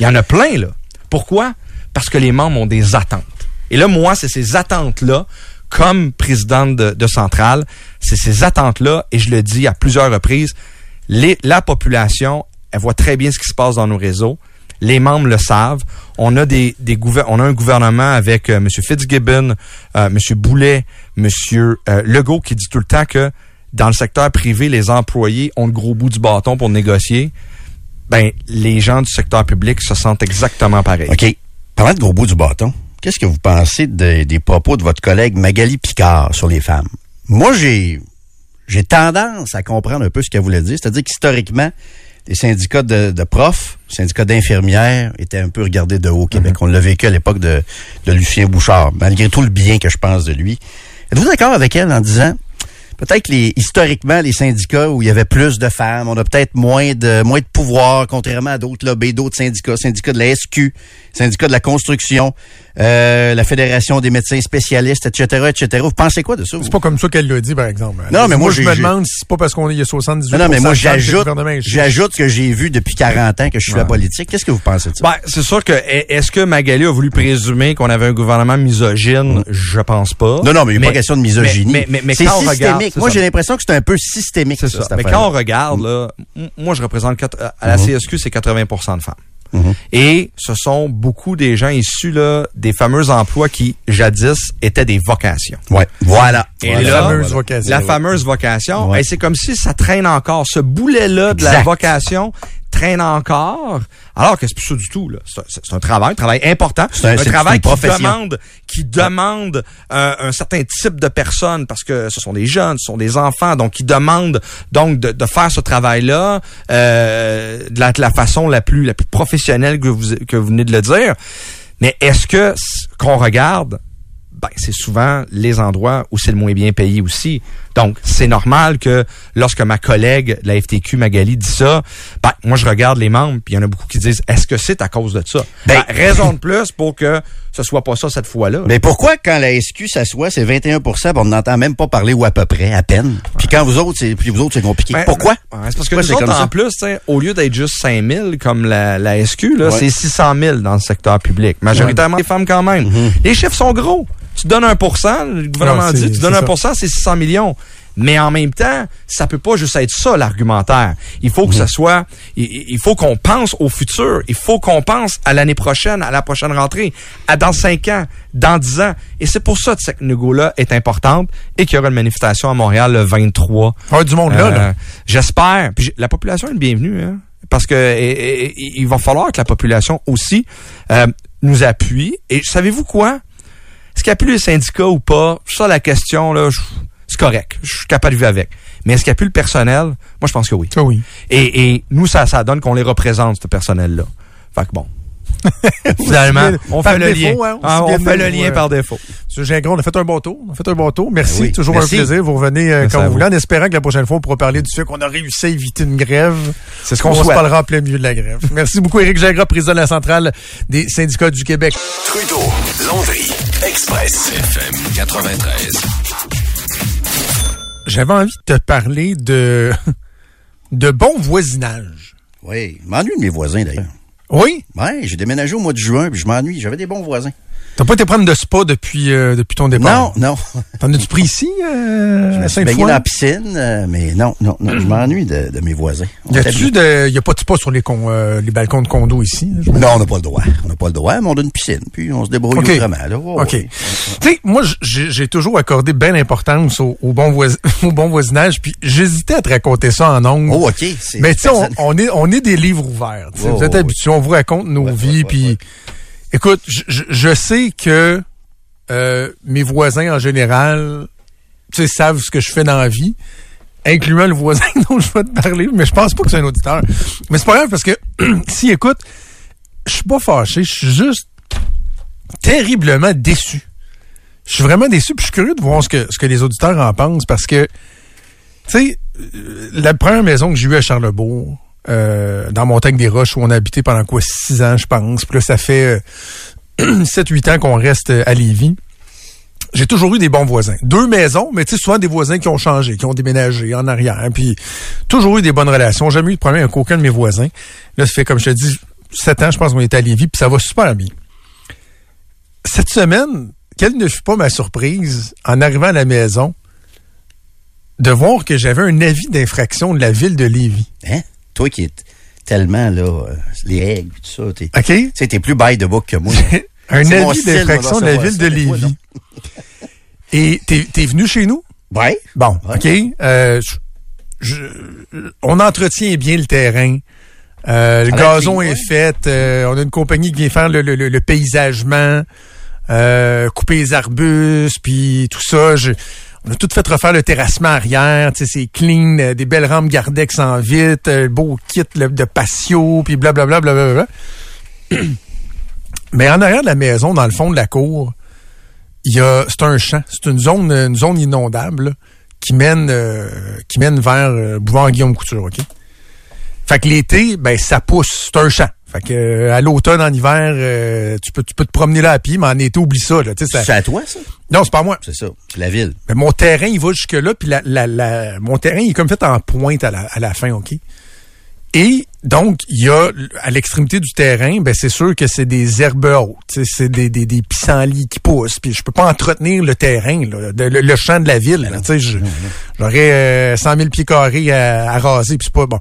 Il y en a plein, là. Pourquoi? Parce que les membres ont des attentes. Et là, moi, c'est ces attentes-là, comme présidente de, Centrale, c'est ces attentes-là, et je le dis à plusieurs reprises, la population, elle voit très bien ce qui se passe dans nos réseaux. Les membres le savent. On a des, on a un gouvernement avec euh, M. Fitzgibbon, euh, M. Boulet, M. Euh, Legault qui dit tout le temps que dans le secteur privé, les employés ont le gros bout du bâton pour négocier. Ben, les gens du secteur public se sentent exactement pareil. OK. Parlant de gros bout du bâton, qu'est-ce que vous pensez de- des propos de votre collègue Magali Picard sur les femmes? Moi, j'ai j'ai tendance à comprendre un peu ce qu'elle voulait dire. C'est-à-dire qu'historiquement, les syndicats de, de profs, syndicats d'infirmières étaient un peu regardés de haut au Québec. On l'a vécu à l'époque de, de Lucien Bouchard, malgré tout le bien que je pense de lui. Êtes-vous d'accord avec elle en disant peut-être les historiquement les syndicats où il y avait plus de femmes, on a peut-être moins de moins de pouvoir contrairement à d'autres lobbies, d'autres syndicats, syndicats de la SQ, syndicats de la construction, euh, la Fédération des médecins spécialistes, etc., etc. Vous pensez quoi de ça? C'est pas comme ça qu'elle l'a dit, par exemple. Non, mais moi, je me demande si c'est pas parce qu'on est il y a 78 Non, non, mais moi le j'ajoute j'ajoute ce que j'ai vu depuis 40 ans que je suis à la politique. Qu'est-ce que vous pensez de ça? Ben, c'est sûr que est- est-ce que Magali a voulu présumer qu'on avait un gouvernement misogyne? Je pense pas. non, non, mais il n'y a pas question de misogynie. Mais, mais, mais c'est quand on systémique. regarde, moi, c'est j'ai l'impression que c'est un peu systémique. C'est ça, ça. cette Mais quand on regarde, là, moi je représente quatre- à la Mhm. CSQ, c'est 80% de femmes. Mhm. Et ce sont beaucoup des gens issus là, des fameux emplois qui, jadis, étaient des vocations. Ouais. Voilà. Et Voilà, là, fameuse voilà. vocation. la Ouais. fameuse vocation, Ouais. et c'est comme si ça traîne encore. Ce boulet-là de la vocation traîne encore, alors que c'est plus ça du tout. là. C'est un, un travail, un travail important, C'est un- c'est travail qui demande, qui demande euh, un certain type de personnes parce que ce sont des jeunes, ce sont des enfants, donc qui demandent donc de, de faire ce travail-là euh, de, la, de la façon la plus la plus professionnelle que vous que vous venez de le dire. Mais est-ce que qu'on regarde ben, c'est souvent les endroits où c'est le moins bien payé aussi. Donc, c'est normal que lorsque ma collègue de la FTQ, Magali, dit ça, ben, moi, je regarde les membres, puis il y en a beaucoup qui disent, est-ce que c'est à cause de ça? Ben- Ben, raison de plus pour que ce soit pas ça cette fois-là. Mais pourquoi quand la SQ s'assoit, c'est 21 puis on n'entend même pas parler ou à peu près, à peine? Puis quand vous autres, c'est puis vous autres, c'est compliqué. Ben, pourquoi? ben, ouais, c'est parce que Pourquoi nous c'est autres, comme ça? en plus, au lieu d'être juste 5 000 comme la, la SQ, là, Ouais. c'est 600 000 dans le secteur public. Majoritairement des femmes quand même. Mm-hmm. Les chiffres sont gros. Tu donnes 1% le gouvernement Non, dit, tu donnes c'est 1 c'est 600 millions. Mais en même temps, ça peut pas juste être ça l'argumentaire. Il faut que ça soit, il, il faut qu'on pense au futur. Il faut qu'on pense à l'année prochaine, à la prochaine rentrée, à dans 5 ans, dans 10 ans. Et c'est pour ça que cette négo-là est importante et qu'il y aura une manifestation à Montréal le 23 Il va y avoir du monde là, là. euh, J'espère. Puis la population est bienvenue, hein, parce que et- et- et- il va falloir que la population aussi euh, nous appuie. Et savez-vous quoi? Est-ce qu'il appuie les syndicats ou pas? Ça, la question, là, je- correct. Je suis capable de vivre avec. Mais est-ce qu'il appuie le personnel? Moi, je pense que oui. Ça, oui. Et, et nous, ça, ça donne qu'on les représente, ce personnel-là. Fait que bon. Finalement, on fait le défaut, lien. hein, Ah, on fait de le lien euh, par défaut. M. Gingras, on a fait un bon tour. On a fait un bon tour. Merci. oui, Toujours merci. un plaisir. Vous revenez euh, quand vous voulez, en espérant que la prochaine fois, on pourra parler du fait qu'on a réussi à éviter une grève. C'est ce qu'on On se parlera en plein milieu de la grève. Merci beaucoup, Éric Gingras, président de la centrale des syndicats du Québec. Trudeau, Landry, Express, FM 93. J'avais envie de te parler de, de bon voisinage. Oui, je m'ennuie de mes voisins d'ailleurs. Oui? Ouais, j'ai déménagé au mois de juin, puis je m'ennuie. J'avais des bons voisins. T'as pas été prendre de spa depuis, euh, depuis ton départ? Non, non. T'en as-tu pris ici, euh, Je me suis baigné dans la piscine, euh, mais non, non, non, je m'ennuie de, de mes voisins. On Y a-tu de, y a pas de spa sur les, con, euh, les balcons de condo ici? je- Non, on n'a pas le droit. On n'a pas le droit, mais on a une piscine, puis on se débrouille autrement. Là. Oh, OK. Tu sais, moi, j'ai toujours accordé bien d'importance au, au bon voisi- au bon voisinage, puis j'hésitais à te raconter ça en ondes. Oh, OK. Mais tu sais, on, est, on est des livres ouverts. Oh, vous êtes oui. habitués, on vous raconte nos Ouais, vies, ouais, puis écoute, je, je- sais que euh, mes voisins en général, savent ce que je fais dans la vie, incluant le voisin dont je vais te parler, mais je pense pas que c'est un auditeur. Mais c'est pas grave parce que si écoute, je suis pas fâché, je suis juste terriblement déçu. Je suis vraiment déçu, puis je suis curieux de voir ce que, ce que les auditeurs en pensent parce que, tu sais, euh, la première maison que j'ai eue à Charlebourg, euh, dans Montagne des Roches, où on a habité pendant quoi, six ans, je pense. Puis là, ça fait euh, 7-8 ans qu'on reste à Lévis. J'ai toujours eu des bons voisins. Deux maisons, mais tu sais, souvent des voisins qui ont changé, qui ont déménagé en arrière. Puis toujours eu des bonnes relations. Jamais eu de problème avec aucun de mes voisins. Là, ça fait, comme je te dis, sept ans, je pense qu'on est à Lévis, puis ça va super bien. Cette semaine, quelle ne fut pas ma surprise en arrivant à la maison de voir que j'avais un avis d'infraction de la ville de Lévis. Hein? Toi qui es tellement, là, euh, les règles, tout ça, t'es, OK? tu sais, t'es plus by the book que moi. un avis style, d'infraction de la ville de Lévis. Et t'es, t'es venu chez nous? Ouais. Bon, Ouais. OK. Euh, je- on entretient bien le terrain. Euh, le gazon est fait. euh, on a une compagnie qui vient faire le, le- le- le paysagement, couper les arbustes, puis tout ça. Je- on a tout fait refaire le terrassement arrière. C'est clean, euh, des belles rampes Gardex en vite, euh, beau kit de patio, puis blablabla. Bla, Mais en arrière de la maison, dans le fond de la cour, il y a c'est un champ, c'est une zone une zone inondable qui mène euh, qui mène vers boulevard Guillaume Couture, OK? Fait que l'été, ben ça pousse, c'est un champ. Fait que euh, à l'automne en hiver, euh, tu peux tu peux te promener là à pied, mais en été oublie ça là, ça- C'est à toi, ça? Non, c'est pas moi. C'est ça. C'est la ville. Mais mon terrain, il va jusque là, puis la, la, la- mon terrain, il est comme fait en pointe à la, à la fin, OK? Et donc, il y a, à l'extrémité du terrain, ben c'est sûr que c'est des herbes hautes, c'est des, des, des pissenlits qui poussent, puis je peux pas entretenir le terrain, là, de- le, le champ de la ville, là, tu sais, je- j'aurais euh, 100 000 pieds carrés à, à raser, puis c'est pas bon.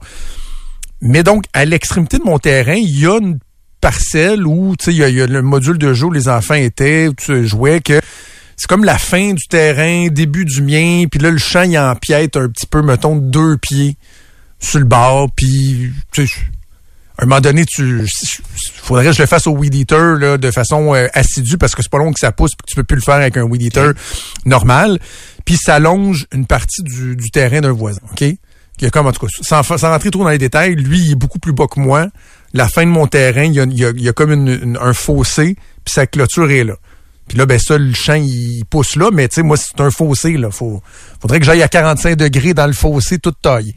Mais donc, à l'extrémité de mon terrain, il y a une parcelle où, tu sais, il y, y a le module de jeu où les enfants étaient, où tu jouais, que c'est comme la fin du terrain, début du mien, puis là, le champ, il empiète un petit peu, mettons, de deux pieds sur le bord, puis tu sais, à un moment donné, tu faudrait que je le fasse au weed eater là, de façon euh, assidue parce que c'est pas long que ça pousse puis que tu peux plus le faire avec un weed eater normal. Puis ça longe une partie du, du terrain d'un voisin, OK? Il y a comme, en tout cas, sans, rentrer trop dans les détails, lui, il est beaucoup plus bas que moi. La fin de mon terrain, il y a, comme un fossé, puis sa clôture est là. Puis là, ben ça, le champ, il pousse là, mais tu sais, moi, c'est un fossé, là. Faudrait que j'aille à 45 degrés dans le fossé, toute taille.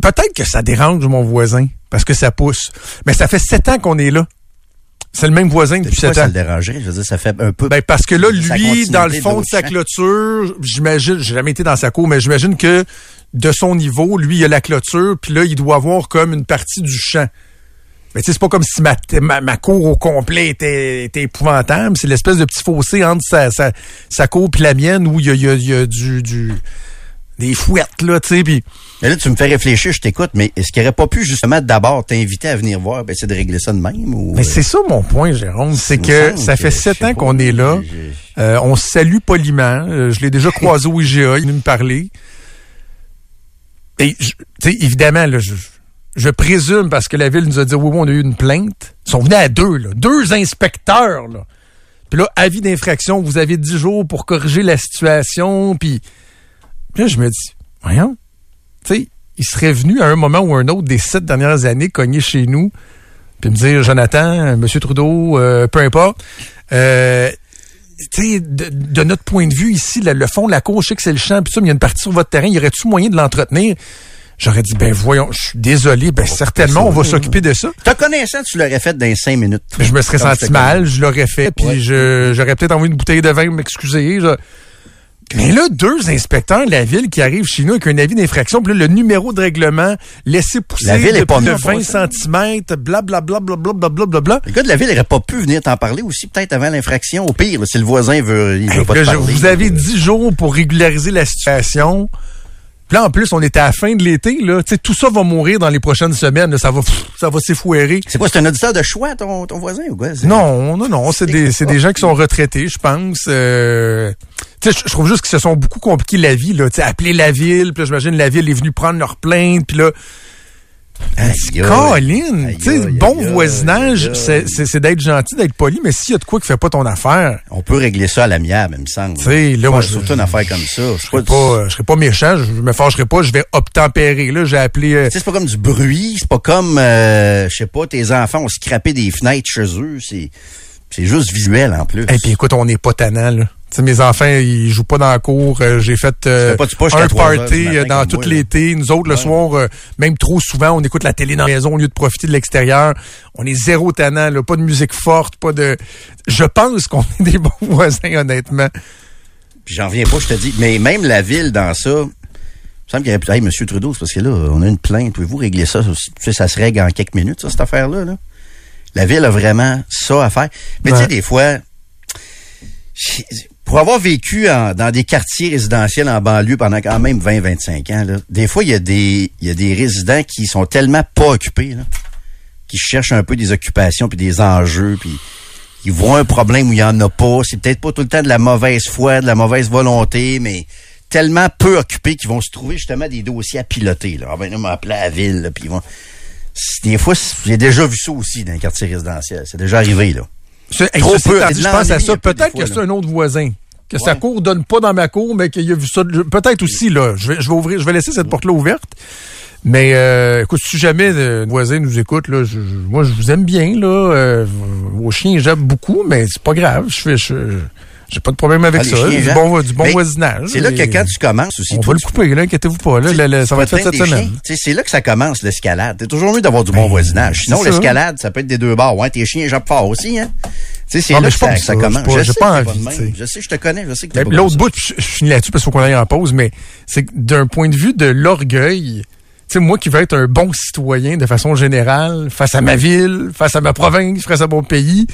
Peut-être que ça dérange mon voisin, parce que ça pousse. Mais ça fait sept ans qu'on est là. C'est le même voisin depuis sept ça ans. le dérangerait? Je veux dire, ça fait un peu... Ben parce que là, lui, dans le fond de sa clôture, j'imagine, j'ai jamais été dans sa cour, mais j'imagine que de son niveau, lui, il a la clôture, puis là, il doit avoir comme une partie du champ. Mais tu sais, c'est pas comme si ma, ma, ma cour au complet était, était épouvantable. C'est l'espèce de petit fossé entre sa, sa, sa cour puis la mienne où il y a, y a, y a du, du, des fouettes, là, tu sais, puis... Mais là, tu me fais réfléchir, je t'écoute, mais est-ce qu'il aurait pas pu justement d'abord t'inviter à venir voir, ben, c'est de régler ça de même ou... Mais euh, c'est ça mon point, Jérôme, c'est que ça fait sept ans qu'on est là. Euh, on se salue poliment. Euh, je l'ai déjà croisé au IGA, il est venu me parler. Et, tu sais, évidemment, là, je, je présume, parce que la ville nous a dit, oui, oui, on a eu une plainte. Ils sont venus à deux, là. Deux inspecteurs, là. Puis là, avis d'infraction, vous avez dix jours pour corriger la situation, puis... Puis là, je me dis, voyons, tu sais, il serait venu à un moment ou un autre des sept dernières années cogner chez nous, puis me dire, Jonathan, Monsieur Trudeau, euh, peu importe, euh, tu sais, de, de notre point de vue ici, le, le fond de la cour, je sais que c'est le champ, puis ça, mais il y a une partie sur votre terrain, y aurait-tu moyen de l'entretenir? J'aurais dit, ben voyons, je suis désolé, ben certainement, on va s'occuper de ça. Te connaissant, tu l'aurais fait dans les cinq minutes. Je me serais Comme senti mal, je l'aurais fait, puis Ouais. je- j'aurais peut-être envoyé une bouteille de vin m'excuser. Mais là, deux inspecteurs de la ville qui arrivent chez nous avec un avis d'infraction, puis là, le numéro de règlement, laissé pousser La ville de est pas plus de neutre, 20 ça. cm, blablabla, blablabla, blablabla. Le gars de la ville n'aurait pas pu venir t'en parler aussi, peut-être avant l'infraction. Au pire, là, si le voisin veut, il veut pas là, te je- parler. vous avez 10 jours pour régulariser la situation. Puis là, en plus, on était à la fin de l'été, là. Tu sais, tout ça va mourir dans les prochaines semaines. là. Ça va, pff, ça va s'effouérer. C'est quoi, c'est un auditeur de choix, ton, ton voisin, ou quoi? Non, non, non. C'est des, c'est des gens qui sont retraités, je pense. Euh, tu sais, je- trouve juste qu'ils se sont beaucoup compliqué la vie, là. Tu sais, appeler la ville, puis là, j'imagine la ville est venue prendre leur plainte, puis là. Colin, tu sais, bon aïe, voisinage, c'est, d'être gentil, d'être poli, mais s'il y a de quoi qui fait pas ton affaire, On peut régler ça à l'amiable, il me semble. Tu sais, là, moi, je- surtout une affaire comme ça. Je serais pas, je serais pas méchant, je me fâcherais pas, je vais obtempérer, là. J'ai appelé, euh, c'est pas comme du bruit, c'est pas comme, euh, je sais pas, tes enfants ont scrappé des fenêtres chez eux, c'est, c'est juste visuel en plus. Et puis écoute, on n'est pas tannant, là. Tu sais, mes enfants, ils jouent pas dans la cour. Euh, J'ai fait euh, un 3 heures party euh, dans tout l'été. Nous autres, le soir, euh, même trop souvent, on écoute la télé dans la maison au lieu de profiter de l'extérieur. On est zéro tannant, là. Pas de musique forte, pas de... Je pense qu'on est des bons voisins, honnêtement. Puis j'en reviens pas, je te dis. Mais même la ville dans ça, il me semble qu'il y pu hey, Monsieur Trudeau, c'est parce que là, on a une plainte, pouvez-vous régler ça? Tu sais, ça se règle en quelques minutes, ça, cette affaire-là, là. La ville a vraiment ça à faire. Mais tu sais, des fois, pour avoir vécu dans des quartiers résidentiels en banlieue pendant quand même 20-25 ans, des fois, il y, a des- résidents qui sont tellement pas occupés, qui cherchent un peu des occupations puis des enjeux, puis ils voient un problème où il y en a pas. C'est peut-être pas tout le temps de la mauvaise foi, de la mauvaise volonté, mais tellement peu occupés qu'ils vont se trouver justement des dossiers à piloter. Ah ben on à la ville, puis ils vont... Des fois, j'ai déjà vu ça aussi dans les quartiers résidentiels. C'est déjà arrivé, là. Trop peu. je pense à ça. Peut-être que c'est un autre voisin. Que sa cour donne pas dans ma cour, mais qu'il a vu ça. Peut-être aussi, là. Je vais, je vais ouvrir, je vais laisser cette porte-là ouverte. Mais euh, écoute, si jamais euh, un voisin nous écoute, là, je- moi je vous aime bien, là. Euh, vos chiens j'aime beaucoup, mais c'est pas grave. Je fais je- j'ai pas de problème avec Ah, ça. chiens, Du bon, du bon voisinage. C'est là que quand tu commences aussi... On va le couper, là, inquiétez-vous pas. Là, ça va être fait cette semaine. C'est là que ça commence, l'escalade. C'est toujours mieux d'avoir du bon voisinage. Sinon, l'escalade, ça peut être des deux bords. Ouais, tes chiens jappent fort aussi, hein. Tu sais, c'est Ah, là mais que ça, commence. pas- Je sais pas t'es envie, de. Je sais, je te connais, je sais que t'es Ben, L'autre bout, je, je finis là-dessus parce qu'il faut qu'on aille en pause, mais c'est que d'un point de vue de l'orgueil, tu sais, moi qui veux être un bon citoyen de façon générale, face à ma ville, face à ma province, face à mon pays,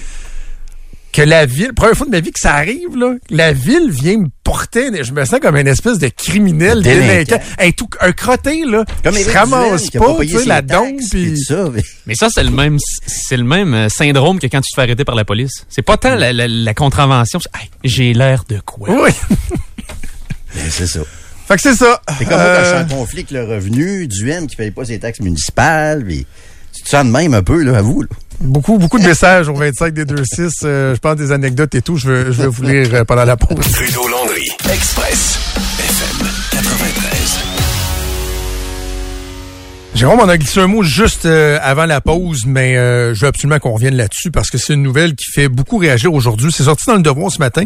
que la ville, première fois de ma vie que ça arrive, là, la ville vient me porter, je me sens comme une espèce de criminel Délinquant. délinquant. Hey, tout, un crottin, là, Comme qui se ramasse pas, tu sais, la dompe, mais- Mais ça, c'est le même, c'est le même euh, syndrome que quand tu te fais arrêter par la police. C'est pas tant la, la- la contravention, Hey, j'ai l'air de quoi? Oui. Ben, c'est ça. Fait que c'est ça. C'est comme quand je suis Euh, en conflit avec le revenu, du M qui paye pas ses taxes municipales, tu te sens de même un peu, là, à vous, là. Beaucoup, beaucoup de messages au 25 des 2-6. Euh, je pense des anecdotes et tout. Je vais, je vais vous lire euh, pendant la pause. Trudeau Landry. Express. Jérôme, on a glissé un mot juste euh, avant la pause, mais euh, je veux absolument qu'on revienne là-dessus parce que c'est une nouvelle qui fait beaucoup réagir aujourd'hui. C'est sorti dans le Devoir ce matin.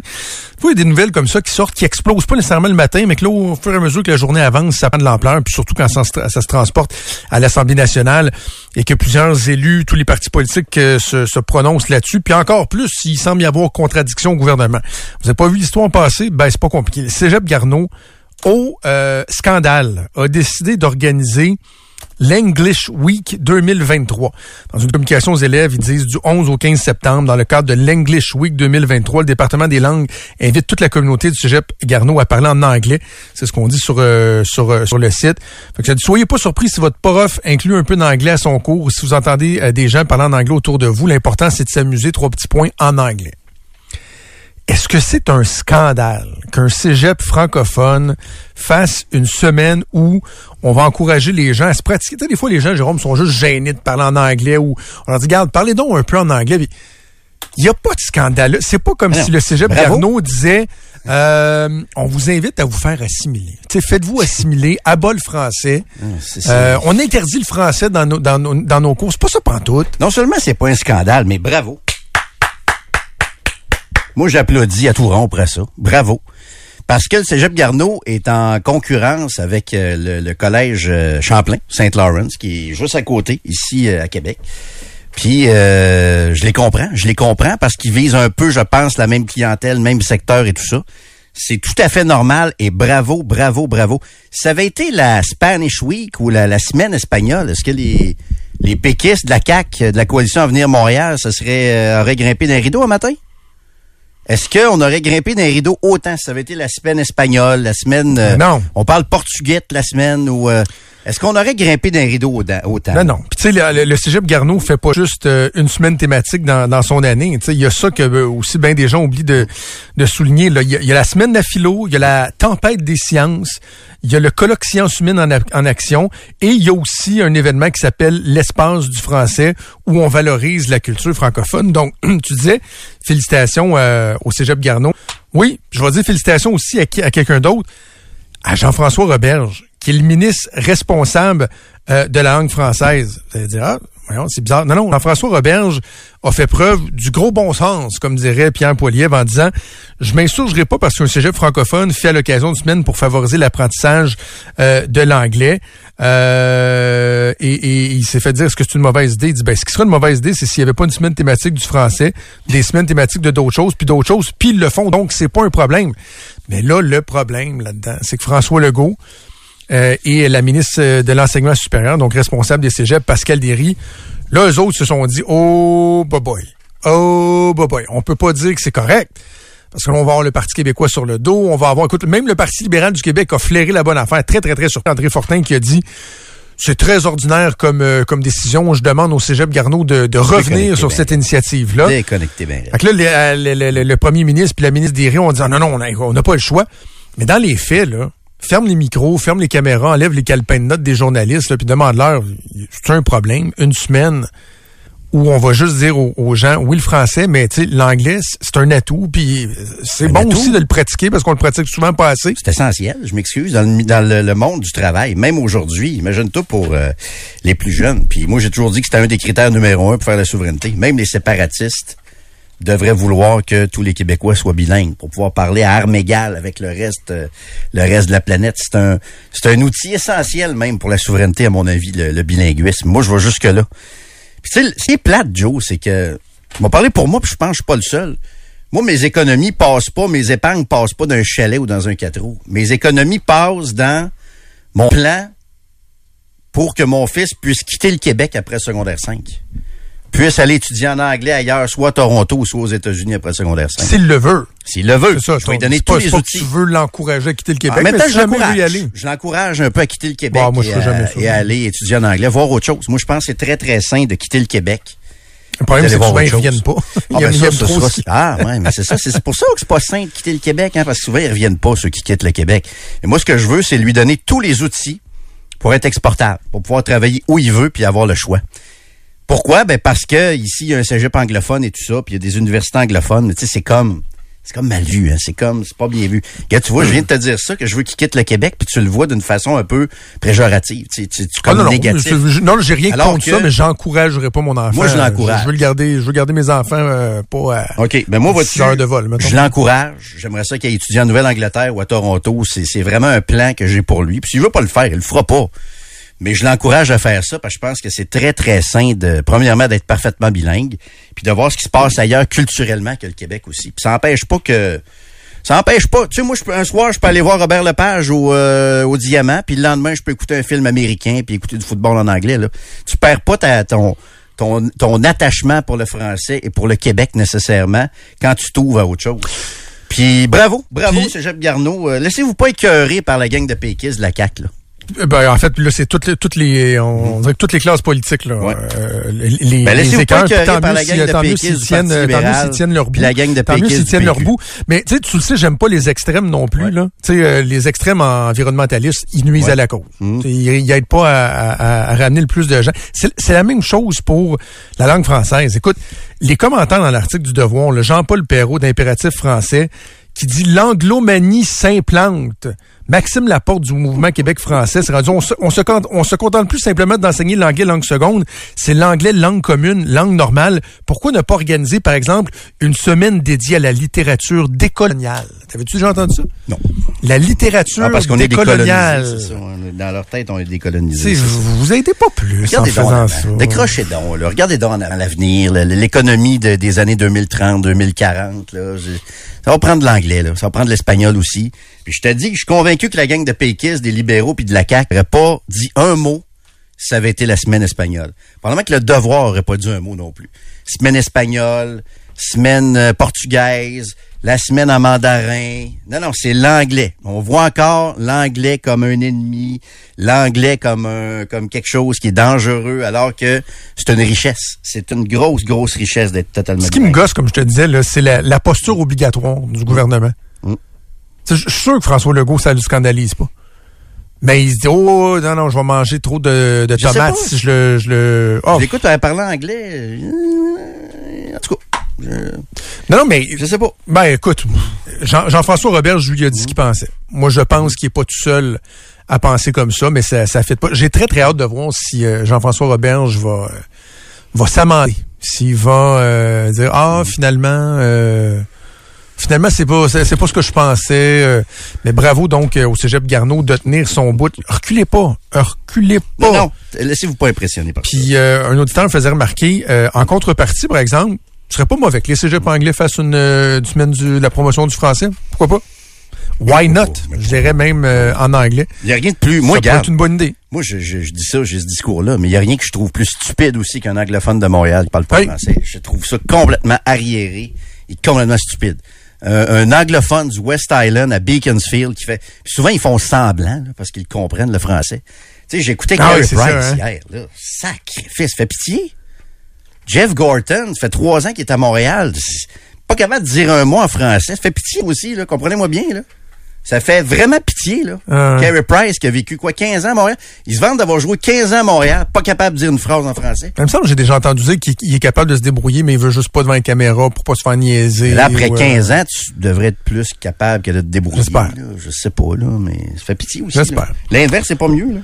Fois, il y a des nouvelles comme ça qui sortent, qui explosent pas nécessairement le matin, mais que là, au fur et à mesure que la journée avance, ça prend de l'ampleur, puis surtout quand ça, se- transporte à l'Assemblée nationale et que plusieurs élus, tous les partis politiques euh, se, se prononcent là-dessus. Puis encore plus, il semble y avoir contradiction au gouvernement. Vous n'avez pas vu l'histoire passer? Ben, c'est pas compliqué. Cégep Garneau, au euh, scandale, a décidé d'organiser l'English Week 2023. Dans une communication aux élèves, ils disent du 11 au 15 septembre, dans le cadre de l'English Week 2023, le département des langues invite toute la communauté du Cégep Garneau à parler en anglais. C'est ce qu'on dit sur euh, sur euh, sur le site. Fait que ça dit, soyez pas surpris si votre prof inclut un peu d'anglais à son cours ou si vous entendez euh, des gens parler en anglais autour de vous. L'important, c'est de s'amuser, trois petits points, en anglais. Est-ce que c'est un scandale qu'un cégep francophone fasse une semaine où on va encourager les gens à se pratiquer? Tu sais, des fois, les gens, Jérôme, sont juste gênés de parler en anglais ou on leur dit, regarde, parlez donc un peu en anglais. Il n'y a pas de scandale. C'est pas comme Ah non. si le cégep. Garneau disait, Euh, on vous invite à vous faire assimiler. Tu sais, Faites-vous assimiler, à bas le français. ça. Euh, on interdit le français dans nos, dans nos, dans nos cours. C'est pas ça pantoute. Non seulement c'est pas un scandale, mais bravo. Moi, j'applaudis à tout rompre à ça. Bravo. Parce que le Cégep Garneau est en concurrence avec euh, le, collège euh, Champlain, Saint-Lawrence, qui est juste à côté, ici euh, à Québec. Puis, je les comprends. Je les comprends parce qu'ils visent un peu, je pense, la même clientèle, le même secteur et tout ça. C'est tout à fait normal et bravo, bravo, bravo. Ça avait été la Spanish Week ou la, semaine espagnole. Est-ce que les, les péquistes de la CAQ, de la coalition Avenir Montréal, ça serait, euh, aurait grimpé d'un rideau un matin? Est-ce qu'on aurait grimpé d'un rideau autant si ça avait été la semaine espagnole, la semaine... euh, Non. On parle portugais la semaine ou... euh, est-ce qu'on aurait grimpé d'un rideau autant? Non, non. Puis tu sais, le, le- le Cégep Garneau fait pas juste euh, une semaine thématique dans, dans son année. Tu sais, il y a ça que aussi bien des gens oublient de, de souligner. Il y, y a la semaine de la philo, il y a la tempête des sciences, il y a le colloque sciences humaines en, en action, et il y a aussi un événement qui s'appelle l'espace du français où on valorise la culture francophone. Donc, tu disais, félicitations euh, au Cégep Garneau. Oui, je vais dire félicitations aussi à, à quelqu'un d'autre à Jean-François Roberge, qui est le ministre responsable euh, de la langue française. Vous allez dire, ah, c'est bizarre. Non, non, Jean-François Roberge a fait preuve du gros bon sens, comme dirait Pierre Poilievre, en disant, je m'insurgerai pas parce qu'un cégep francophone fait à l'occasion d'une semaine pour favoriser l'apprentissage euh, de l'anglais. Euh, et, et il s'est fait dire, est-ce que c'est une mauvaise idée? Il dit, ben, ce qui serait une mauvaise idée, c'est s'il n'y avait pas une semaine thématique du français, des semaines thématiques de d'autres choses, puis d'autres choses, puis ils le font, donc c'est pas un problème. Mais là, le problème là-dedans, c'est que François Legault euh, et la ministre euh, de l'Enseignement supérieur, donc responsable des cégeps, Pascal Derry, là, eux autres se sont dit, oh, boy, boy, oh, boy, boy, on peut pas dire que c'est correct. Parce que là, on va avoir le Parti québécois sur le dos, on va avoir, écoute, même le Parti libéral du Québec a flairé la bonne affaire, très, très, très surpris. André Fortin qui a dit, c'est très ordinaire comme, euh, comme décision. Je demande au Cégep Garneau de, de revenir sur bien. cette initiative-là. Déconnecté bien. Fait que là, le, le- le- le premier ministre puis la ministre des ont dit ah, non, non, on a- on n'a pas le choix. Mais dans les faits, là, ferme les micros, ferme les caméras, enlève les calepins de notes des journalistes, là, puis demande-leur, c'est un problème, une semaine où on va juste dire aux, aux gens, oui, le français, mais tu sais, l'anglais, c'est un atout, puis euh, c'est bon atout? aussi de le pratiquer parce qu'on le pratique souvent pas assez. C'est essentiel, je m'excuse, dans, le, dans le, le monde du travail, même aujourd'hui. Imagine-toi pour euh, les plus jeunes. Puis moi, j'ai toujours dit que c'était un des critères numéro un pour faire la souveraineté. Même les séparatistes devraient vouloir que tous les Québécois soient bilingues pour pouvoir parler à armes égales avec le reste, euh, de la planète. C'est un, outil essentiel même pour la souveraineté, à mon avis, le, bilinguisme. Moi, je vais jusque là. Puis tu sais, plate, Joe, c'est que, on va parler pour moi, puis je pense que je suis pas le seul. Moi, mes économies passent pas, mes épargnes passent pas d'un chalet ou dans un quatre roues. Mes économies passent dans mon plan pour que mon fils puisse quitter le Québec après secondaire 5. Puisse aller étudier en anglais ailleurs, soit à Toronto soit aux États-Unis après secondaire 5. S'il le veut. S'il le veut, C'est ça, je vais lui donner tous pas, les pas que outils. tu veux l'encourager à quitter le Québec, même mais je l'encourage. aller. Je l'encourage un peu à quitter le Québec Bon, moi, je et, à, et à aller étudier en anglais, voir autre chose. Moi, je pense que c'est très, très sain de quitter le Québec. Le problème, c'est que souvent, ils reviennent pas. Ah, ben ça, trop. Ah, ouais, mais c'est ça. C'est pour ça que c'est pas sain de quitter le Québec, hein, parce que souvent, ils reviennent pas, ceux qui quittent le Québec. Et moi, ce que je veux, c'est lui donner tous les outils pour être exportable, pour pouvoir travailler où il veut puis avoir le choix. Pourquoi? Ben, parce que ici, il y a un cégep anglophone et tout ça, puis il y a des universités anglophones, mais tu sais, c'est comme, c'est comme mal vu, hein. C'est comme, c'est pas bien vu. Regarde, tu vois, je viens de te dire ça, que je veux qu'il quitte le Québec, puis tu le vois d'une façon un peu péjorative, tu tu, tu Ah, comme non, non, négatif. je- je- non, j'ai rien Alors contre que- ça, mais j'encouragerais pas mon enfant. Moi, je l'encourage. Je veux le garder, je veux garder mes enfants euh, pas à OK. Ben moi, six vois-tu, heures de vol, mettons. je l'encourage. J'aimerais ça qu'il aille étudier en Nouvelle-Angleterre ou à Toronto. C'est, c'est vraiment un plan que j'ai pour lui. Puis s'il veut pas le faire, il le fera pas. Mais je l'encourage à faire ça parce que je pense que c'est très, très sain de, premièrement, d'être parfaitement bilingue, puis de voir ce qui se passe ailleurs culturellement que le Québec aussi. Puis ça n'empêche pas que... Ça n'empêche pas. Tu sais, moi, je peux, un soir, je peux aller voir Robert Lepage au, euh, au Diamant, puis le lendemain, je peux écouter un film américain, puis écouter du football en anglais. Là. Tu perds pas ta, ton, ton, ton attachement pour le français et pour le Québec nécessairement quand tu t'ouvres à autre chose. Puis bravo, bravo, Cégep Garneau. Euh, Laissez-vous pas écœurer par la gang de péquistes de la CAQ, là. Euh, Ben, en fait, là, c'est toutes les, toutes les, on dirait que toutes les classes politiques, là, Ouais. euh, les, Ben, les écarts, écœurer tant mieux s'ils tiennent, euh, tant tiennent leur bout. la gang de tant mieux s'ils tiennent leur bout. Mais, tu sais, tu le sais, j'aime pas les extrêmes non plus, là. Tu sais, euh, les extrêmes environnementalistes, ils nuisent à la cause. Mmh. Ils, ils aident pas à, à- à ramener le plus de gens. C'est c'est la même chose pour la langue française. Écoute, les commentaires dans l'article du Devoir, le Jean-Paul Perrault d'Impératif français, qui dit l'anglomanie s'implante. Maxime Laporte du mouvement Québec français s'est rendu, on se, on se, con- on se contente plus simplement d'enseigner l'anglais langue seconde, c'est l'anglais langue commune, langue normale. Pourquoi ne pas organiser, par exemple, une semaine dédiée à la littérature décoloniale? T'avais-tu déjà entendu ça? Non. La littérature Ah, parce qu'on est décoloniale. ça. Est- Dans leur tête, on est décolonisé. Vous, vous aidez pas plus Regardez en donc faisant ça. Décrochez donc, là. Regardez donc en avant l'avenir, l'économie de- des années 2030, 2040, là. Je- ça va prendre de l'anglais. Ça va prendre de l'espagnol aussi. Puis je te dis que je suis convaincu que la gang de péquistes, des libéraux puis de la CAQ n'aurait pas dit un mot si ça avait été la semaine espagnole. Probablement que le devoir aurait pas dit un mot non plus. Semaine espagnole, semaine euh, portugaise, la semaine en mandarin. Non, non, c'est l'anglais. On voit encore l'anglais comme un ennemi, l'anglais comme un, comme quelque chose qui est dangereux, alors que c'est une richesse. C'est une grosse, grosse richesse d'être totalement. Ce qui me gosse, comme je te disais, c'est la, la posture obligatoire du gouvernement. Je suis sûr que François Legault, ça le scandalise pas. Mais il se dit, oh, non, non, je vais manger trop de, tomates si je le... Je le... Oh. Je l'écoute à parler anglais. euh, En tout cas, je- Non, non, mais... je sais pas. Ben, écoute, Jean- Jean-François Robert, je lui ai dit ce qu'il pensait. Moi, je pense qu'il est pas tout seul à penser comme ça, mais ça, ça fait pas. J'ai très, très hâte de voir si euh, Jean-François Roberge va, euh, va s'amender. S'il va euh, dire, ah, finalement, finalement, c'est pas, c'est, c'est pas ce que je pensais. euh, mais bravo, donc, euh, au cégep Garneau de tenir son bout. Reculez pas. Reculez pas. Non, non, laissez-vous pas impressionner par. Puis euh, un auditeur me faisait remarquer, euh, en contrepartie, par exemple, ce serait pas mauvais que les cégeps anglais fassent une, une semaine du- de la promotion du français. Pourquoi pas? Why not? Je dirais même euh, en anglais. Il n'y a rien de plus. Moi, être une bonne idée. Moi, je, je, je dis ça, j'ai ce discours-là, mais il n'y a rien que je trouve plus stupide aussi qu'un anglophone de Montréal qui parle pas Oui. français. Je trouve ça complètement arriéré et complètement stupide. Euh, un anglophone du West Island à Beaconsfield qui fait... souvent, ils font semblant, là, parce qu'ils comprennent le français. Tu sais, j'écoutais Ah Carey oui, Price ça, hein. hier, là. Sacrifice, fait pitié. Jeff Gorton, ça fait trois ans qu'il est à Montréal. Pas capable de dire un mot en français. Ça fait pitié aussi, là. Comprenez-moi bien, là. Ça fait vraiment pitié, là. Ouais. Carey Price, qui a vécu quoi, 15 ans à Montréal. Il se vante d'avoir joué 15 ans à Montréal, pas capable de dire une phrase en français. Il me semble que j'ai déjà entendu dire qu'il il est capable de se débrouiller, mais il veut juste pas devant une caméra pour pas se faire niaiser. Là, après ou, euh, 15 ans, tu devrais être plus capable que de te débrouiller. J'espère. Je sais pas, là, mais ça fait pitié aussi. J'espère. L'inverse, c'est pas mieux, là.